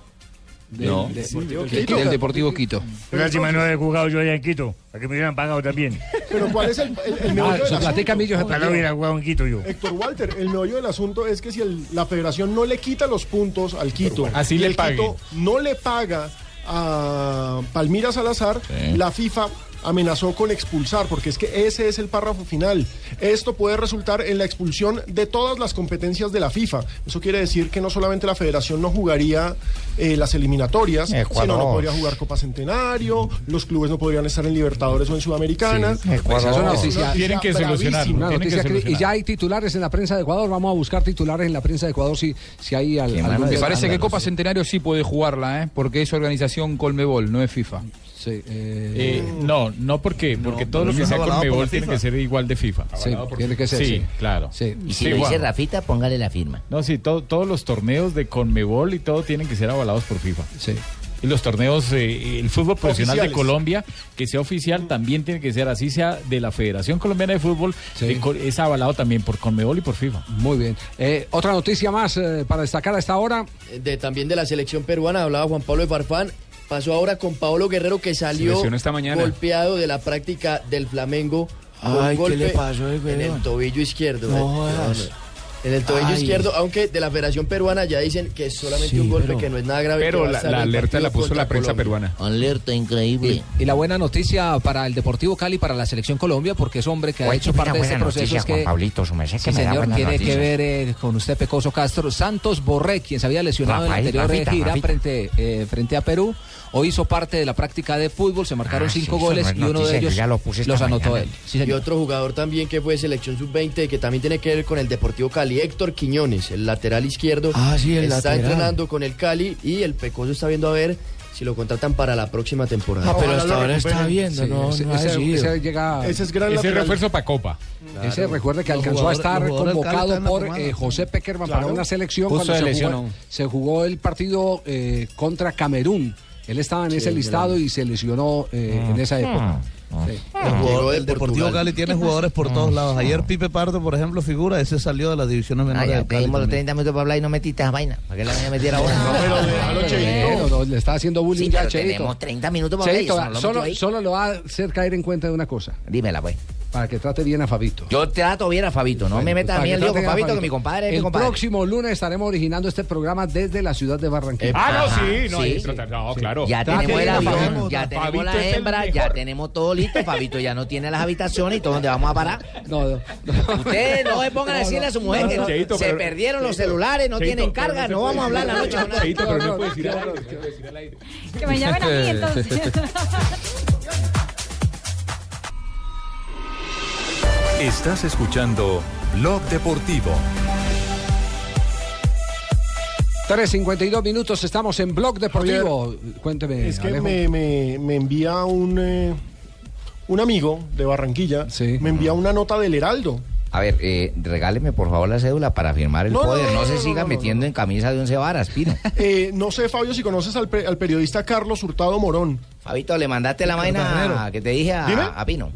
No. De- Quito. del Deportivo Quito. Pero si no he jugado yo allá en Quito, a que me hubieran pagado también. Pero ¿cuál es el, el, el Ah, meollo del su platica asunto? millo se Ojalá hubiera jugado en Quito yo. Héctor Walter, el meollo del asunto es que si el- la federación no le quita los puntos al Quito Así y le el pague. Quito no le paga a Palmira Salazar, la FIFA amenazó con expulsar, porque es que ese es el párrafo final. Esto puede resultar en la expulsión de todas las competencias de la FIFA. Eso quiere decir que no solamente la federación no jugaría eh, las eliminatorias, Ecuador. sino no podría jugar Copa Centenario, los clubes no podrían estar en Libertadores o en Sudamericana. Pues noticia. Tienen que y ya hay titulares en la prensa de Ecuador. Vamos a buscar titulares en la prensa de Ecuador si, si hay al- algún Me parece que. Copa Centenario sí puede jugarla, ¿eh? porque es organización Colmebol, no es FIFA. Sí, eh, Eh, no, no porque, porque todo lo que sea es con avalado por Mebol la tiene que ser igual de FIFA. sí, tiene que ser. Sí, Sí, claro. Sí. Y si Sí, lo dice. Rafita, póngale la firma. No, sí, todo- todos los torneos de Conmebol y todo tienen que ser avalados por FIFA. Sí. Y los torneos, eh, el fútbol profesional de. Colombia, que sea oficial, también tiene que ser así, sea de la Federación Colombiana de Fútbol, Sí. de co- es avalado también por Conmebol y por FIFA. Muy bien. Eh, otra noticia más eh, para destacar a esta hora. de, también de la selección peruana, hablaba Juan Pablo de Farfán. Pasó ahora con Paolo Guerrero que salió lesionó esta mañana. golpeado de la práctica del Flamengo. Ay, ¿qué le pasó En el tobillo izquierdo. No eh. En el tobillo Ay. izquierdo, aunque de la Federación Peruana ya dicen que es solamente Sí, un golpe pero- que no es nada grave. Pero la, alerta la puso la prensa Colombia. peruana. Alerta increíble. Y, y la buena noticia para el Deportivo Cali, para la selección Colombia, porque es hombre que ha hecho parte de este proceso. noticia, es que, Juan Pablito, su que me señor, tiene noticias. que ver eh, con usted, Pecoso Castro. Santos Borré, quien se había lesionado Rafael, en la anterior eh, Rafita, gira Rafita. frente, eh, frente a Perú, hoy hizo parte de la práctica de fútbol, se marcaron Ah, cinco sí, goles no y uno de noticia, ellos ya lo los anotó mañana. él. Sí, y otro jugador también que fue selección sub-20 que también tiene que ver con el Deportivo Cali, Héctor Quiñones, el lateral izquierdo. Ah, sí, el está lateral. entrenando con el Cali y el Pecoso está viendo a ver si lo contratan para la próxima temporada. Ah, pero hasta ahora está viendo, no, ese, no ha ese- decidido. ese llega, Ese es gran Ese refuerzo para Copa. Ese recuerde que Los alcanzó a estar convocado por eh, José Peckerman Claro. para una selección cuando jugó, se jugó el partido eh, contra Camerún. Él estaba en ese listado y se lesionó eh, en esa época. Sí. El, jugador- de el Deportivo. Cali tiene jugadores por todos lados. Ayer Pipe Pardo, por ejemplo, figura, ese salió de las divisiones menores ya del Cali los también. 30 minutos para hablar y no metiste esa vaina. ¿Para qué la vaina metiera ahora? No, pero Cheito. Bueno, no, le está haciendo bullying Sí, ya, tenemos 30 minutos para hablar y Cheito, no lo solo, solo lo va a hacer caer en cuenta de una cosa, Dímela, pues. Para que trate bien a Fabito. Yo trato bien a Fabito, no Bueno, me pues, metas a mí el lío con Fabito, que mi compadre es mi El compadre. próximo lunes estaremos originando este programa desde la ciudad de Barranquilla. Ah, no, sí, no, sí. no, claro. Ya Trate tenemos el avión, Fabito. ya tenemos Fabito la el hembra, ya tenemos todo listo. Fabito ya no tiene las habitaciones y todo donde vamos a parar. No, no, no. Ustedes no se pongan a decirle a su mujer que no, Cheito, se pero- perdieron los Cheito, celulares, no Cheito, tienen carga, no vamos a hablar la noche con nada. Cheito, pero no puede decir al aire. Que me llamen a mí entonces. Estás escuchando Blog Deportivo. 3.52 minutos, estamos en Blog Deportivo. Cuénteme, Es que me, me- me envía un, eh, un amigo de Barranquilla, Sí. me envía una nota del Heraldo. A ver, eh, regáleme por favor la cédula para firmar el No, no, poder. no, No, se no, no, siga no, metiendo en camisa de once varas, Pino. Eh, no sé, Fabio, si conoces al, pe- al periodista Carlos Hurtado Morón, Fabito, le mandaste la vaina que te dije a, a Pino.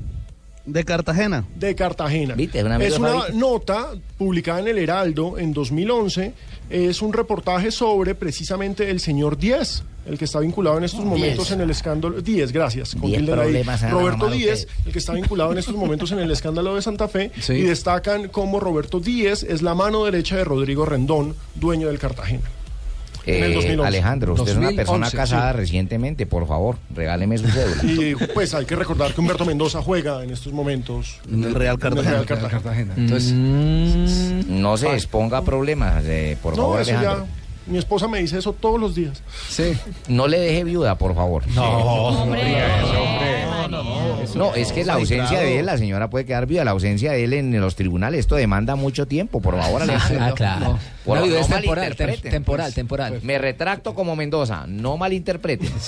De Cartagena. de Cartagena. ¿Viste? Es un una Fabito. nota publicada en el Heraldo en 2011. Es un reportaje sobre precisamente el señor Díez, el que está vinculado en estos momentos en el escándalo. Díez, gracias. con Diez Roberto Díez, el que está vinculado en estos momentos en el escándalo de Santa Fe. Sí. Y destacan cómo Roberto Díez es la mano derecha de Rodrigo Rendón, dueño del Cartagena. En el Eh, 2011. Alejandro, usted es una 2011, persona casada sí. recientemente, por favor, regáleme su cédula. Y pues hay que recordar que Humberto Mendoza juega en estos momentos En el Real en el Cartagena. Real Cartagena. Cartagena. Entonces, No se exponga a problemas, eh, por No, favor, eso Alejandro. ya. Mi esposa me dice eso todos los días. sí. No le deje viuda, por favor. No, Hombre. No, es que la ausencia de él, la señora puede quedar viuda. La ausencia de él en los tribunales, esto demanda mucho tiempo, por favor, Alejandro. Ah, claro. Por No, es no temporal, temporal, pues. temporal. Me retracto como Mendoza, no malinterpreten.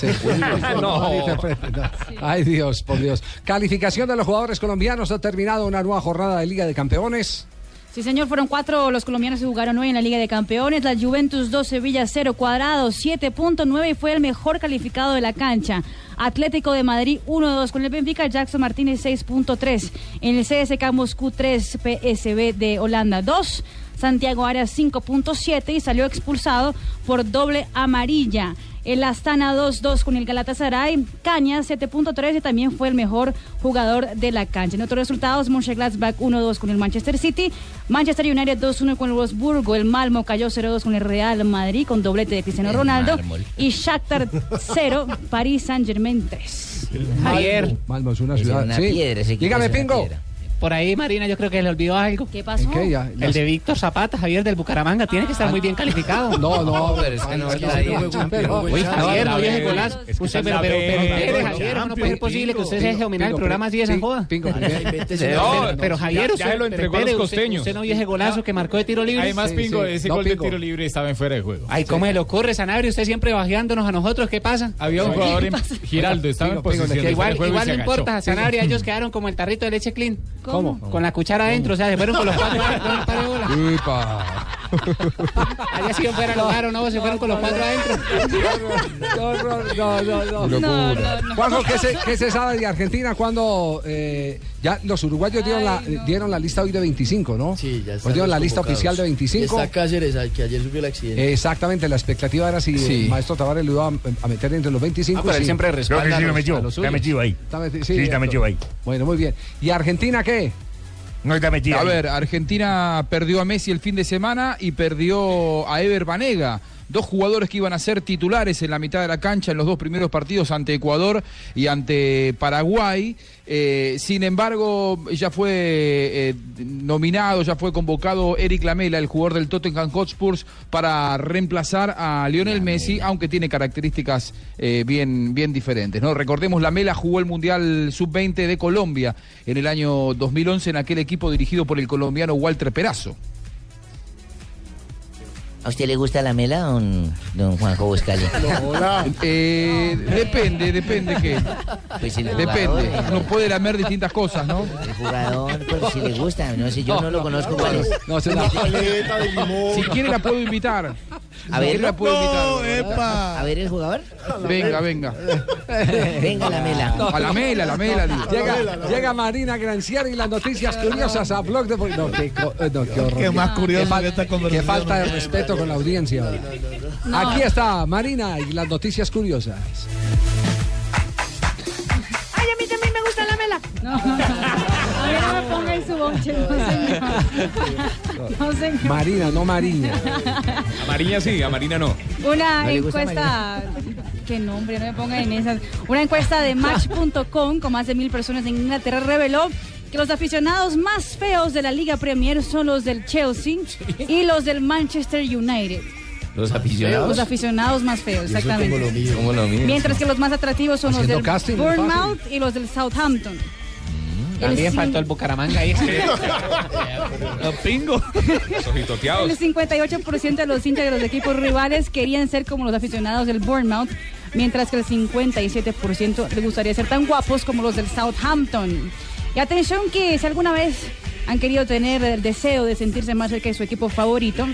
No, malinterprete, no. Ay, Dios, por Dios. Calificación de los jugadores colombianos. Ha terminado una nueva jornada de Liga de Campeones. Sí, señor, fueron cuatro los colombianos que jugaron hoy en la Liga de Campeones. La Juventus 2, Sevilla 0, Cuadrado 7.9 y fue el mejor calificado de la cancha. Atlético de Madrid 1-2 con el Benfica, Jackson Martínez 6.3. En el CSK Moscú 3, PSB de Holanda 2. Santiago Arias 5.7 y salió expulsado por doble amarilla. El Astana 2-2 con el Galatasaray. Cañas 7.3 y también fue el mejor jugador de la cancha. En otros resultados, Mönchengladbach 1-2 con el Manchester City. Manchester United 2-1 con el Wolfsburgo. El Malmo cayó 0-2 con el Real Madrid con doblete de Cristiano El Ronaldo. mármol. Y Shakhtar 0, París Saint-Germain 3. Javier. Malmo es una Es ciudad. una sí. piedra, Dígame, es Pingo. piedra. Por ahí, Marina, yo creo que le olvidó algo. ¿Qué pasó? ¿En qué? Ya, ya El de Víctor Zapata, Javier del Bucaramanga, tiene que estar muy bien calificado. No, no, pero es que no está ahí. pero- Uy, Javier, no vieje que Usted, pero, pero, pero, Javier, no, ¿cómo puede ser posible que usted sea geominal en Pingo, programas 10 en Pingo, joda? Pingo, Pero, Javier, usted, se lo pero entregó a los usted- costeños. Usted no vieje golazo que marcó de tiro libre. Además, Pingo, ese gol de tiro libre estaba en fuera de juego. Ay, ¿cómo se le ocurre, Sanabria? Usted siempre bajeándonos a nosotros, ¿qué pasa? Había un jugador en Giraldo, estaba en posición de Igual, de se no importa, Sanabria, ellos quedaron como el tarrito de leche clean. ¿Cómo? Con la cuchara adentro, o sea, se fueron con los cuatro con el Allá si fuera al hogar o no, se fueron con los cuatro adentro. No, no, no, no. Locura. Juanjo, ¿qué se, qué se sabe de Argentina cuando eh, ya los uruguayos dieron la, dieron la lista hoy de 25, ¿no? Sí, ya Pues están dieron la lista oficial de 25. Y está Cáceres, al que ayer subió el accidente. Exactamente, la expectativa era si Sí. el maestro Tavares lo iba a, a meter entre los 25. Ah, pero él sí. siempre respalda Creo que sí lo los- metió, está suyos. metido ahí. Está meti- Sí, está metido ahí. Bueno, muy bien. ¿Y Argentina qué? No está metido A ver, Argentina perdió a Messi el fin de semana y perdió a Ever Banega. Dos jugadores que iban a ser titulares en la mitad de la cancha en los dos primeros partidos ante Ecuador y ante Paraguay. Eh, sin embargo, ya fue eh, nominado, ya fue convocado Eric Lamela, el jugador del Tottenham Hotspurs, para reemplazar a Lionel Messi, aunque tiene características eh, bien, bien diferentes. ¿no? Recordemos, Lamela jugó el Mundial Sub-20 de Colombia en el año 2011 en aquel equipo dirigido por el colombiano Walter Perazo. ¿A usted le gusta la mela, don, don Juanjo Buscali? Eh, depende, depende qué. Pues el jugador, Depende. eh, Uno puede lamer distintas cosas, ¿no? El jugador, pues si le gusta, no sé, yo no, lo conozco cuál es. No, se la- Si quiere la puedo invitar. A ver. A el jugador. Venga, venga. Venga la mela. A la mela, la mela. Llega, llega Marina Granciera y las noticias curiosas a Blog de... No, qué, eh, no, qué horror. Qué más curioso Qué que esta Qué conversación. falta de respeto con la audiencia. Aquí está Marina y las noticias curiosas. Ay, a mí también me gusta la mela. No, a mí no me ponga en su bonche, no señor. No señor. Marina, no Marina. A Marina sí, a Marina no. Una ¿No le gusta encuesta, qué nombre, no me pongan en esas. Una encuesta de Match.com con más de mil personas en Inglaterra reveló que los aficionados más feos de la Liga Premier son los del Chelsea y los del Manchester United. Los aficionados. Los aficionados más feos, exactamente. ¿Cómo lo miden? Mientras que los más atractivos son los del. Bournemouth y los del Southampton. También faltó el Bucaramanga ahí. Los pingos. El 58% de los hinchas de los equipos rivales querían ser como los aficionados del Bournemouth, mientras que el 57% les gustaría ser tan guapos como los del Southampton. Y atención que si alguna vez han querido tener el deseo de sentirse más cerca de su equipo favorito,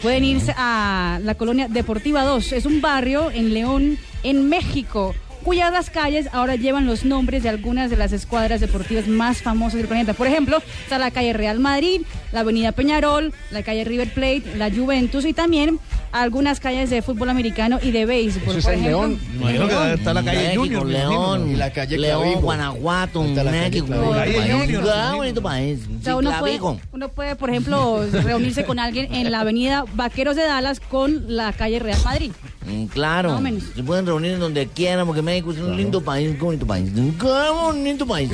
pueden irse a la colonia Deportiva 2. Es un barrio en León, en México cuyas las calles ahora llevan los nombres de algunas de las escuadras deportivas más famosas del planeta. Por ejemplo, está la calle Real Madrid, la avenida Peñarol, la calle River Plate, la Juventus y también algunas calles de fútbol americano y de béisbol. Eso es Por en ejemplo, León. Que estar la calle México, Junior. me León. Y la calle León, Clavijo. Guanajuato, Está la México. Me bonito país. o Sí, sea, uno, puede, uno puede, por ejemplo, reunirse con alguien en la avenida Vaqueros de Dallas con la calle Real Madrid. Mm, Claro, menos. se pueden reunir en donde quieran porque México es un lindo país, qué bonito país. Qué bonito país.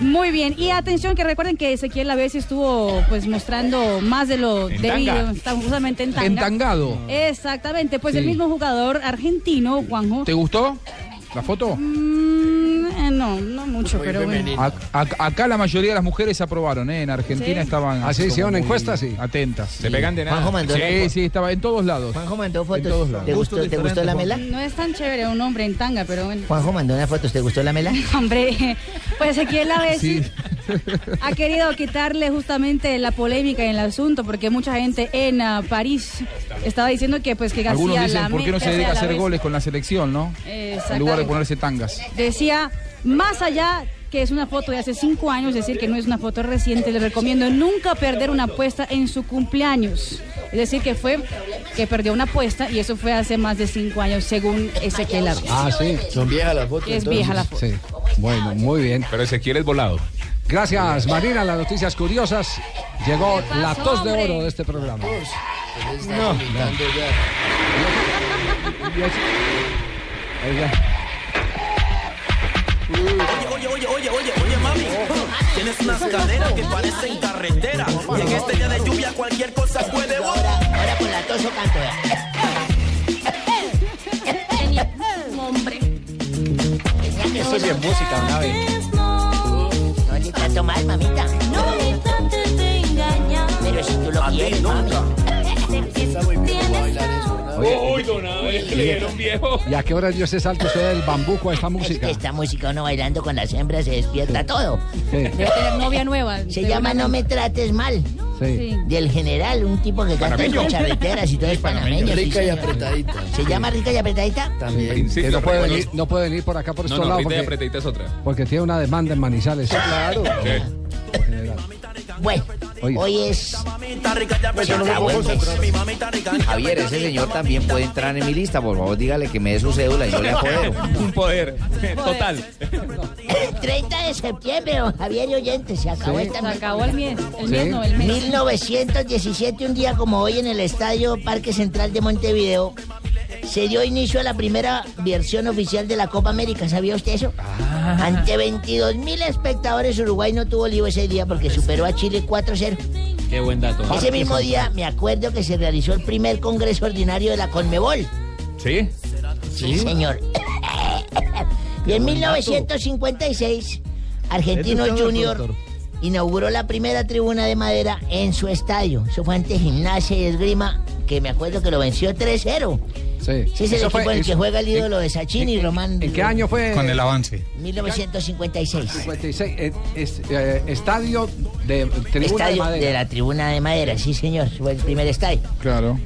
Muy bien, y atención que recuerden que Ezequiel a veces estuvo pues mostrando más de lo En debido, tanga. está justamente en tanga. Entangado. Exactamente, pues el mismo jugador argentino, Juanjo. ¿Te gustó la foto? Mm, eh, no, no mucho, pero bueno. A- a- acá la mayoría de las mujeres aprobaron, ¿eh? En Argentina Sí. estaban. Ah, sí, como hicieron encuestas, sí. Atentas. Se pegan de Juanjo nada. mandó, Sí, sí, estaba en todos lados. Juanjo mandó En todos fotos. lados. ¿Te gustó, ¿te gustó la mela? No es tan chévere un hombre en tanga, pero bueno. Juanjo mandó una foto, ¿te gustó la mela? Hombre, pues Ezequiel a veces Sí. ha querido quitarle justamente la polémica en el asunto, porque mucha gente en ah, París estaba diciendo que pues que Algunos García dicen, la ¿por qué no se dedica a hacer goles con la selección, no? En lugar de ponerse tangas. Decía, más allá que es una foto de hace cinco años, es decir, que no es una foto reciente, le recomiendo nunca perder una apuesta en su cumpleaños. Es decir, que fue que perdió una apuesta y eso fue hace más de cinco años, según Ezequiel Aves. Ah, sí. Son viejas las fotos. Es entonces. vieja la foto. Sí. Bueno, muy bien. Pero Ezequiel es volado. Gracias, Marina. Las noticias curiosas. Llegó ¿Qué pasó, la tos de hombre? oro de este programa. Está vomitando ya. Oye, oye, oye, oye, oye, mami. Tienes unas caderas que parecen carretera. Y en este día de lluvia cualquier cosa puede. Ahora, ahora con la tos yo canto. Hombre. Eso es bien música, una vez. No le canto mal, mamita. Pero si tú lo A quieres, mami. Uy, don Abel, le dieron viejo. ¿Y a qué hora dio ese salto usted del bambuco a esta música? Esta música uno bailando con las hembras se despierta todo. Sí. Debe tener novia nueva. Se llama No me trates mal. Sí. Del general, un tipo que canta con charreteras y todo es panameño. sí, Rica y apretadita. ¿Se llama rica y apretadita? También. Que no puede, venir, no puede venir por acá por No, estos no, lados Rita y apretadita es otra. porque tiene una demanda en Manizales. Claro. Bueno, hoy es. Yo no me puedo concentrar. Javier, ese señor también puede entrar en mi lista. Por favor, dígale que me dé su cédula y yo le apodero. Un poder total. 30 de septiembre, don Javier y oyentes, se acabó Sí. esta Se mes. acabó el mes. El Sí. mes no, el mes. 1917, un día como hoy en el Estadio Parque Central de Montevideo, se dio inicio a la primera versión oficial de la Copa América. ¿Sabía usted eso? Ante 22 mil espectadores, Uruguay no tuvo lío ese día porque superó a Chile 4-0. Qué buen dato. Ese mismo día me acuerdo que se realizó el primer congreso ordinario de la Conmebol. ¿Sí? Sí, señor. y en 1956, Argentino Este Junior inauguró la primera tribuna de madera en su estadio. Eso fue ante Gimnasia y Esgrima, que me acuerdo que lo venció 3-0. Sí. Sí, es el Eso equipo fue- en el que eso- juega el ídolo en- de Sachin y Román. ¿En qué año fue? Con el avance. 1956. 56. eh, es- eh, estadio de tribuna de estadio madera. de la tribuna de madera, sí, señor. Fue el primer estadio. Claro.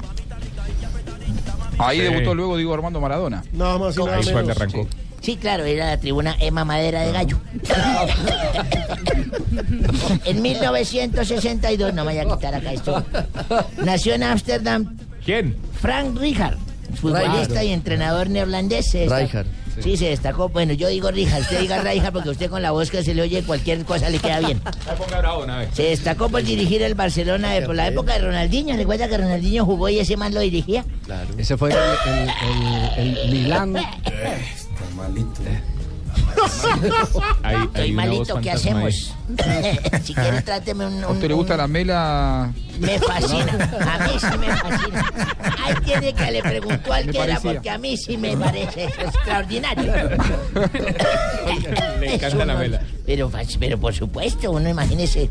Ahí Sí. debutó luego Diego Armando Maradona. Nada más y nada Ahí fue donde menos. arrancó. Sí, claro, era la tribuna Emma Madera de Gallo. en 1962, no me vaya a quitar acá esto. Nació en Ámsterdam ¿Quién? Frank Rijkaard, futbolista y entrenador neerlandés. Rijkaard, Sí. se destacó. Bueno, yo digo Rijkaard, usted diga Rijkaard porque usted con la voz que se le oye cualquier cosa le queda bien. Se destacó por dirigir el Barcelona de, por la época de Ronaldinho. ¿Recuerda que Ronaldinho jugó y ese man lo dirigía? Claro. Ese fue el, el, el- el Milán. Hay, Estoy hay una voz malito, ¿qué hacemos? si quiere, tráteme un, ¿A usted le gusta un- la mela? Me fascina, a mí sí me fascina. Ahí tiene que le preguntó al que era porque a mí sí me parece extraordinario. Le encanta la vela. Pero, pero por supuesto, uno imagínese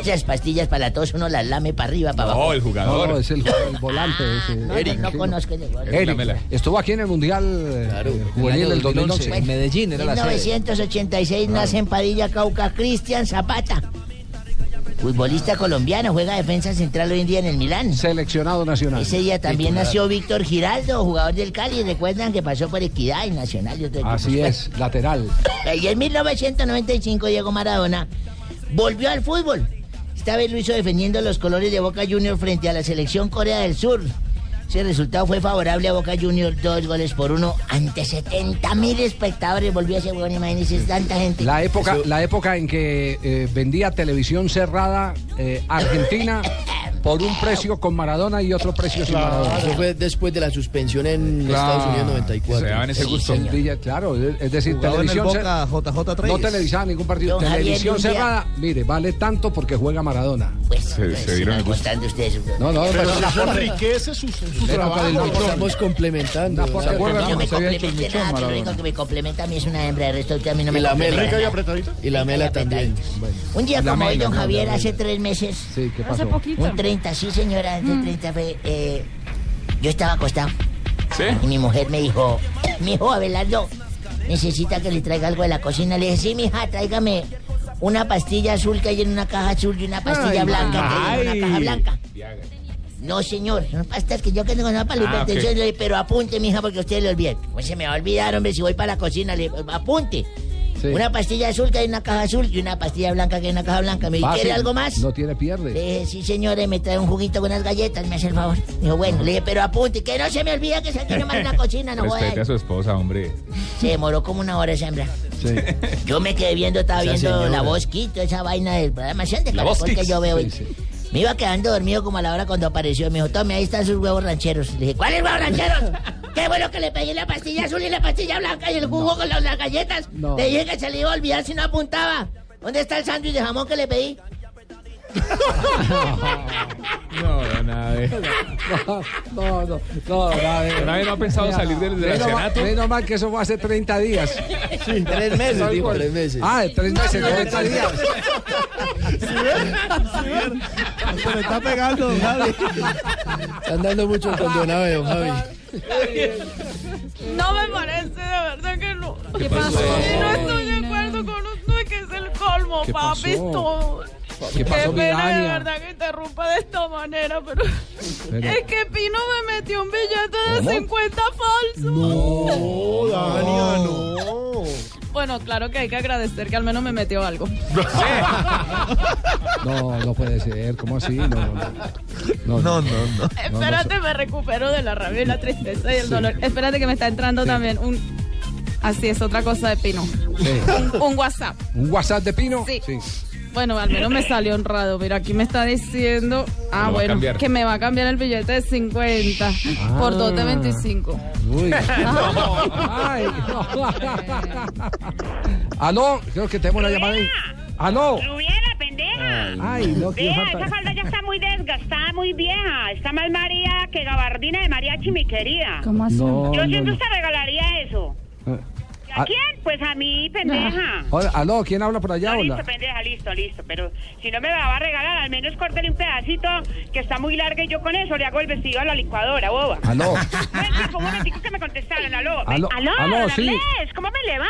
esas pastillas para la tos, uno las lame para arriba, para abajo. No, el jugador. No, es el, el volante. ese. No, no, no conozco gol. Eric. Eric, estuvo aquí en el Mundial Claro. eh, juvenil del 2011. Bueno, Medellín era la sede. 1986 nace en Padilla, Cauca, Cristian Zapata. Futbolista colombiano, juega defensa central hoy en día en el Milán. Seleccionado nacional. Ese día también Titular. nació Víctor Giraldo, jugador del Cali. Recuerdan que pasó por Equidad y Nacional y. Así es, lateral. Y en 1995 Diego Maradona volvió al fútbol. Esta vez lo hizo defendiendo los colores de Boca Juniors frente a la selección Corea del Sur. Ese resultado fue favorable a Boca Juniors, dos goles por uno ante 70 mil espectadores. Volvió ese huevón, imagínense, tanta gente. La época, la época en que eh, vendía televisión cerrada eh, Argentina por un precio con Maradona y otro precio sin Maradona. Eso fue después de la suspensión en Claro. Estados Unidos 94. Se daban ese Sí, gusto. claro, es decir, el televisión Boca JJ Treyes. no televisaba ningún partido. Don televisión cerrada, mire, vale tanto porque juega Maradona. Pues, Se- pues, se dieron sigan el gusto. ustedes. No, no, Pero pero eso enriquece su, trabajo. del doctor. Estamos complementando. ¿se acuerdan? No me se había hecho el complemente mechón, nada, que lo único que me complementa a mí es una hembra, el resto usted a mí no Y me la complementa mela. Rica y apretadita. Y la mela también. Un día como hoy, don Javier, hace tres meses, Sí, ¿qué Hace pasó? poquito. un 30, sí señora, hace 30 fue, eh, yo estaba acostado ¿Sí? y mi mujer me dijo, mi hijo Abelardo, necesita que le traiga algo de la cocina. Le dije, sí, mija, tráigame una pastilla azul que hay en una caja azul y una pastilla Ay, blanca que hay en ay. una caja blanca. No, señor, son pastas que yo que tengo nada para la Ah, hipertensión. ok. Le dije, pero apunte, mija, porque a usted le olvida. Pues se me va a olvidar, hombre, si voy para la cocina. Le dije, apunte. Sí. Una pastilla azul que hay en una caja azul y una pastilla blanca que hay en una caja blanca. Me Fácil. ¿quiere algo más? No tiene pierde. Le dije, sí, señores, me trae un juguito con unas galletas, me hace el favor. Dijo, bueno, le dije, pero apunte, que no se me olvida que se aquí nomás en la cocina, no voy Respete a a su esposa, hombre. Se demoró como una hora esa hembra. Sí. Yo me quedé viendo, estaba Esa viendo señora. la voz quito, esa vaina del programación de La Voz que yo veo. Sí, sí. Me iba quedando dormido como a la hora cuando apareció. Me dijo, tome, ahí están sus huevos rancheros. Le dije, ¿cuáles huevos rancheros? Qué bueno que le pedí la pastilla azul y la pastilla blanca y el jugo con las, las galletas. No. Le dije que se le iba a olvidar si no apuntaba. ¿Dónde está el sándwich de jamón que le pedí? No, no, nada de... No, no, no, no, David. ¿Una vez no ha pensado salir del, del Menos mal- que eso fue hace 30 días. Tres meses, dijo, tres meses. Ah, tres meses, 30 días. Se le está pegando, don Javi. Están dando mucho con Don Abe, don Javi. No me parece, de verdad que no. ¿Qué pasó? No estoy de acuerdo con usted, que es el colmo, ¿Qué papi. Todo. ¿Qué pasó, mi pena de verdad que interrumpa de esta manera, pero, Pero- es que Pino me metió un billete de ¿Cómo? 50 falso. No, Dania, no. Bueno, claro que hay que agradecer que al menos me metió algo. No, no puede ser. ¿Cómo así? No, no, no. No, no, no. Espérate, me recupero de la rabia y la tristeza y el dolor. Espérate que me está entrando también un... Así es, otra cosa de Pino. Sí. Un, un WhatsApp. ¿Un WhatsApp de Pino? Sí. Bueno, al menos me salió honrado. Mira, aquí me está diciendo, ah, bueno, que me va a cambiar el billete de 50 por Ah. dos de 25. Uy. Ay. Aló, creo que tenemos una llamada ahí. Aló. Ay, no, ¿quién Vea, falta? esa falda ya está muy desgastada, muy vieja. Está más María que gabardina de mariachi, mi querida. ¿Cómo así? No, Yo no, siento no. usted regalaría eso. ¿A Ah. quién? Pues a mí, pendeja. Hola, aló, ¿quién habla por allá? No, Hola. listo, pendeja, listo, listo. Pero si no me la va a regalar, al menos córtele un pedacito que está muy larga y yo con eso le hago el vestido a la licuadora, boba. Aló. Un momentico que me contestaron, aló. Aló, aló, aló, sí. ¿cómo me le va?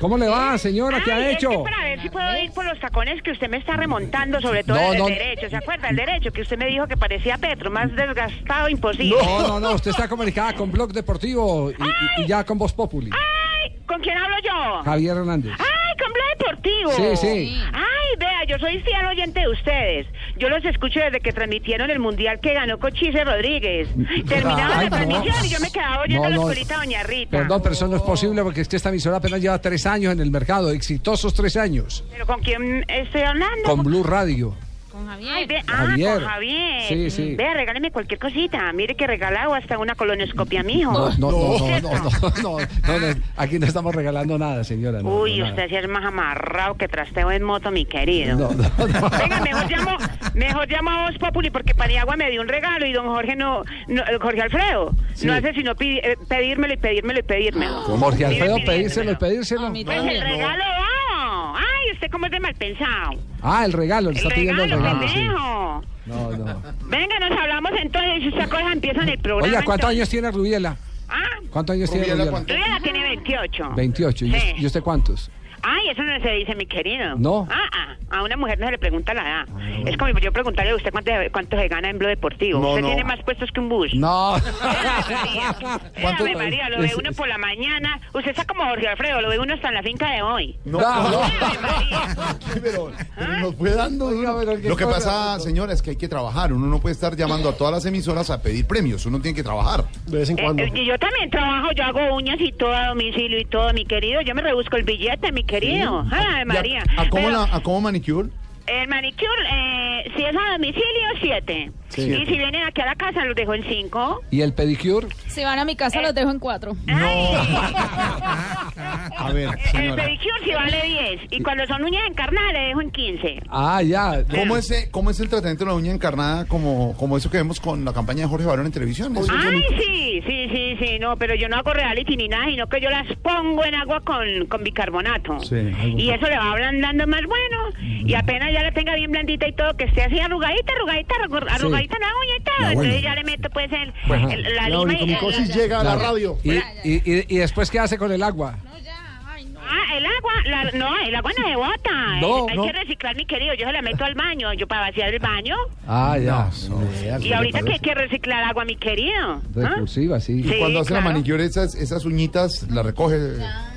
¿Cómo le va, señora? ¿Qué Ay, ha es hecho? que para ver si puedo ir por los tacones que usted me está remontando, sobre todo No, el no. derecho. ¿Se acuerda? El derecho, que usted me dijo que parecía Petro, más desgastado imposible. No, no, no, usted está comunicada con Blog Deportivo y, y- y ya con Voz Populi. Ay, ¿con quién hablo yo? Javier Hernández. Ay, con Deportivo. Sí, sí. Ay, vea, yo soy fiel oyente de ustedes. Yo los escucho desde que transmitieron el mundial que ganó Cochise Rodríguez. Terminaba Ay, la no. transmisión y yo me quedaba oyendo No, la no. escuelita Doña Rita. Perdón, pero eso no es posible porque es que esta emisora apenas lleva tres años en el mercado, exitosos tres años, ¿Pero con quién estoy hablando? con Blue Radio. Con Javier. ah, Javier. con Javier. Sí, sí. Vea, regáleme cualquier cosita. Mire que regalado hasta una colonoscopia, mijo. No, no, no, no, no, no, no, no, aquí no estamos regalando nada, señora. no, Uy, no, nada. usted sí es más amarrado que trasteo en moto, mi querido. No, no, no. Venga, mejor llamo, mejor llamo a Voz Populi porque Paniagua me dio un regalo y don Jorge no, no Jorge Alfredo Sí. no hace sino eh, pedírmelo y pedírmelo y pedírmelo. Jorge Alfredo, pedírselo y pedírselo. Pues el regalo, oh. Ay, usted cómo es de mal pensado. Ah, el regalo, le El está pidiendo el regalo, sí. No, no. Venga, nos hablamos entonces y esta cosa empieza en el programa. Oiga, ¿cuántos entonces. años tiene Rubiela? Ah, ¿Cuántos años tiene Rubiela? Rubiela tiene 28. 28. ¿Y, Sí. ¿Y usted cuántos? Ay, eso no se dice, mi querido. No. Ah, ah, a una mujer no se le pregunta la edad. Es como yo preguntarle a usted cuánto, cuánto se gana en Blog Deportivo. No, usted no. tiene más puestos que un bus. No. ¿Cuánto? María, lo ve uno por la mañana. Usted está como Jorge Alfredo, lo ve uno hasta en la finca de hoy. No, no. María. pero, pero nos fue dando. Lo que pasa, señora, es que hay que trabajar. Uno no puede estar llamando a todas las emisoras a pedir premios. Uno tiene que trabajar. De vez en Eh, eh, yo también trabajo, yo hago uñas y todo a domicilio y todo, mi querido. Yo me rebusco el billete, mi querido. Ay, María. ¿A, a cómo Pero- la- a cómo manicure? El manicure, eh, si es a domicilio, siete. Sí. Y si vienen aquí a la casa, los dejo en cinco. ¿Y el pedicure? Si van a mi casa, los dejo en cuatro. A ver, El pedicure si vale 10. Y cuando son uñas encarnadas, le dejo en 15. Ah, ya. ¿Cómo es, eh, ¿Cómo es el tratamiento de la uña encarnada como, como eso que vemos con la campaña de Jorge Barón en televisión? Ay, bonito. sí, sí, sí, sí, no, pero yo no hago reality ni nada, sino que yo las pongo en agua con, con bicarbonato. Sí. Y eso le va ablandando más bueno. Y apenas ya la tenga bien blandita y todo, que esté así arrugadita, arrugadita, arru- arrugadita la y todo. La Entonces ya le meto pues el, el- la La lima y onicomicosis llega a la radio. ¿Y, y, y, y después qué hace con el agua? Ah, el agua, la- no, el agua no se bota. No, Hay no. que reciclar, mi querido. Yo se la meto al baño, yo para vaciar el baño. Ah, ya. Y ahorita que hay que reciclar agua, mi querido. ¿Ah? Repulsiva, sí. Sí, Cuando hace la claro. manicure, esas, esas uñitas las recoge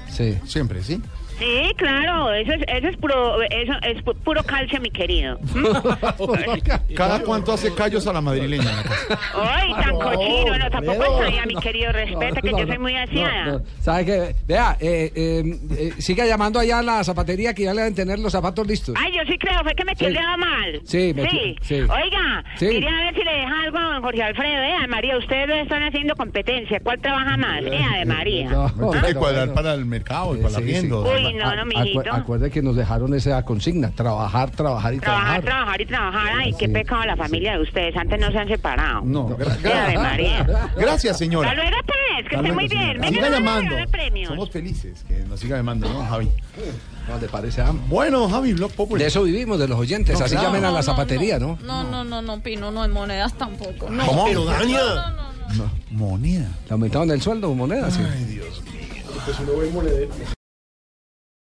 sí. siempre, ¿sí? Sí, claro, eso es, eso es puro, eso es pu- puro calcio, mi querido. ¿Cada cuánto hace callos a la madrileña? la? Ay, tan cochino, no, tampoco Alfredo. es allá, mi querido, respeta que No, yo no, soy muy no, aseada. no. ¿Sabe qué? Vea, eh, eh, eh, siga llamando allá a la zapatería que ya le deben tener los zapatos listos. Ay, yo sí creo, fue que me Sí. el dedo mal. Sí, metió- sí. Oiga, Sí. mire a ver si le deja algo a don Jorge Alfredo, eh, María, ustedes lo están haciendo competencia, ¿cuál trabaja más? Eh, de María. No, Hay que no, cuadrar no. para el mercado y para Sí, el sí. Uy, no, no, Acu-. Acuerde que nos dejaron esa consigna, trabajar, trabajar y Trabajar, trabajar. trabajar y trabajar. Ay, qué Sí. pecado la familia de ustedes. Antes no se han separado. No, gra- Ave María. Gracias, Hasta señora. luego, pues, que Hasta esté muy bien. Siga no, no, llamando. no, no. Somos felices que nos siga llamando, ¿no, Javi? No, ¿le parece? ah? Bueno, Javi, Blog Popular. De eso vivimos, de los oyentes. No, Así claro. llamen a la No, no, zapatería, ¿no? No, no, no, no, Pino, no en monedas tampoco. No. ¿Cómo? Pero Dania. Moneda. ¿Le aumentaron el sueldo o moneda? Sí. Ay, Dios mío. Pues uno ve monedero.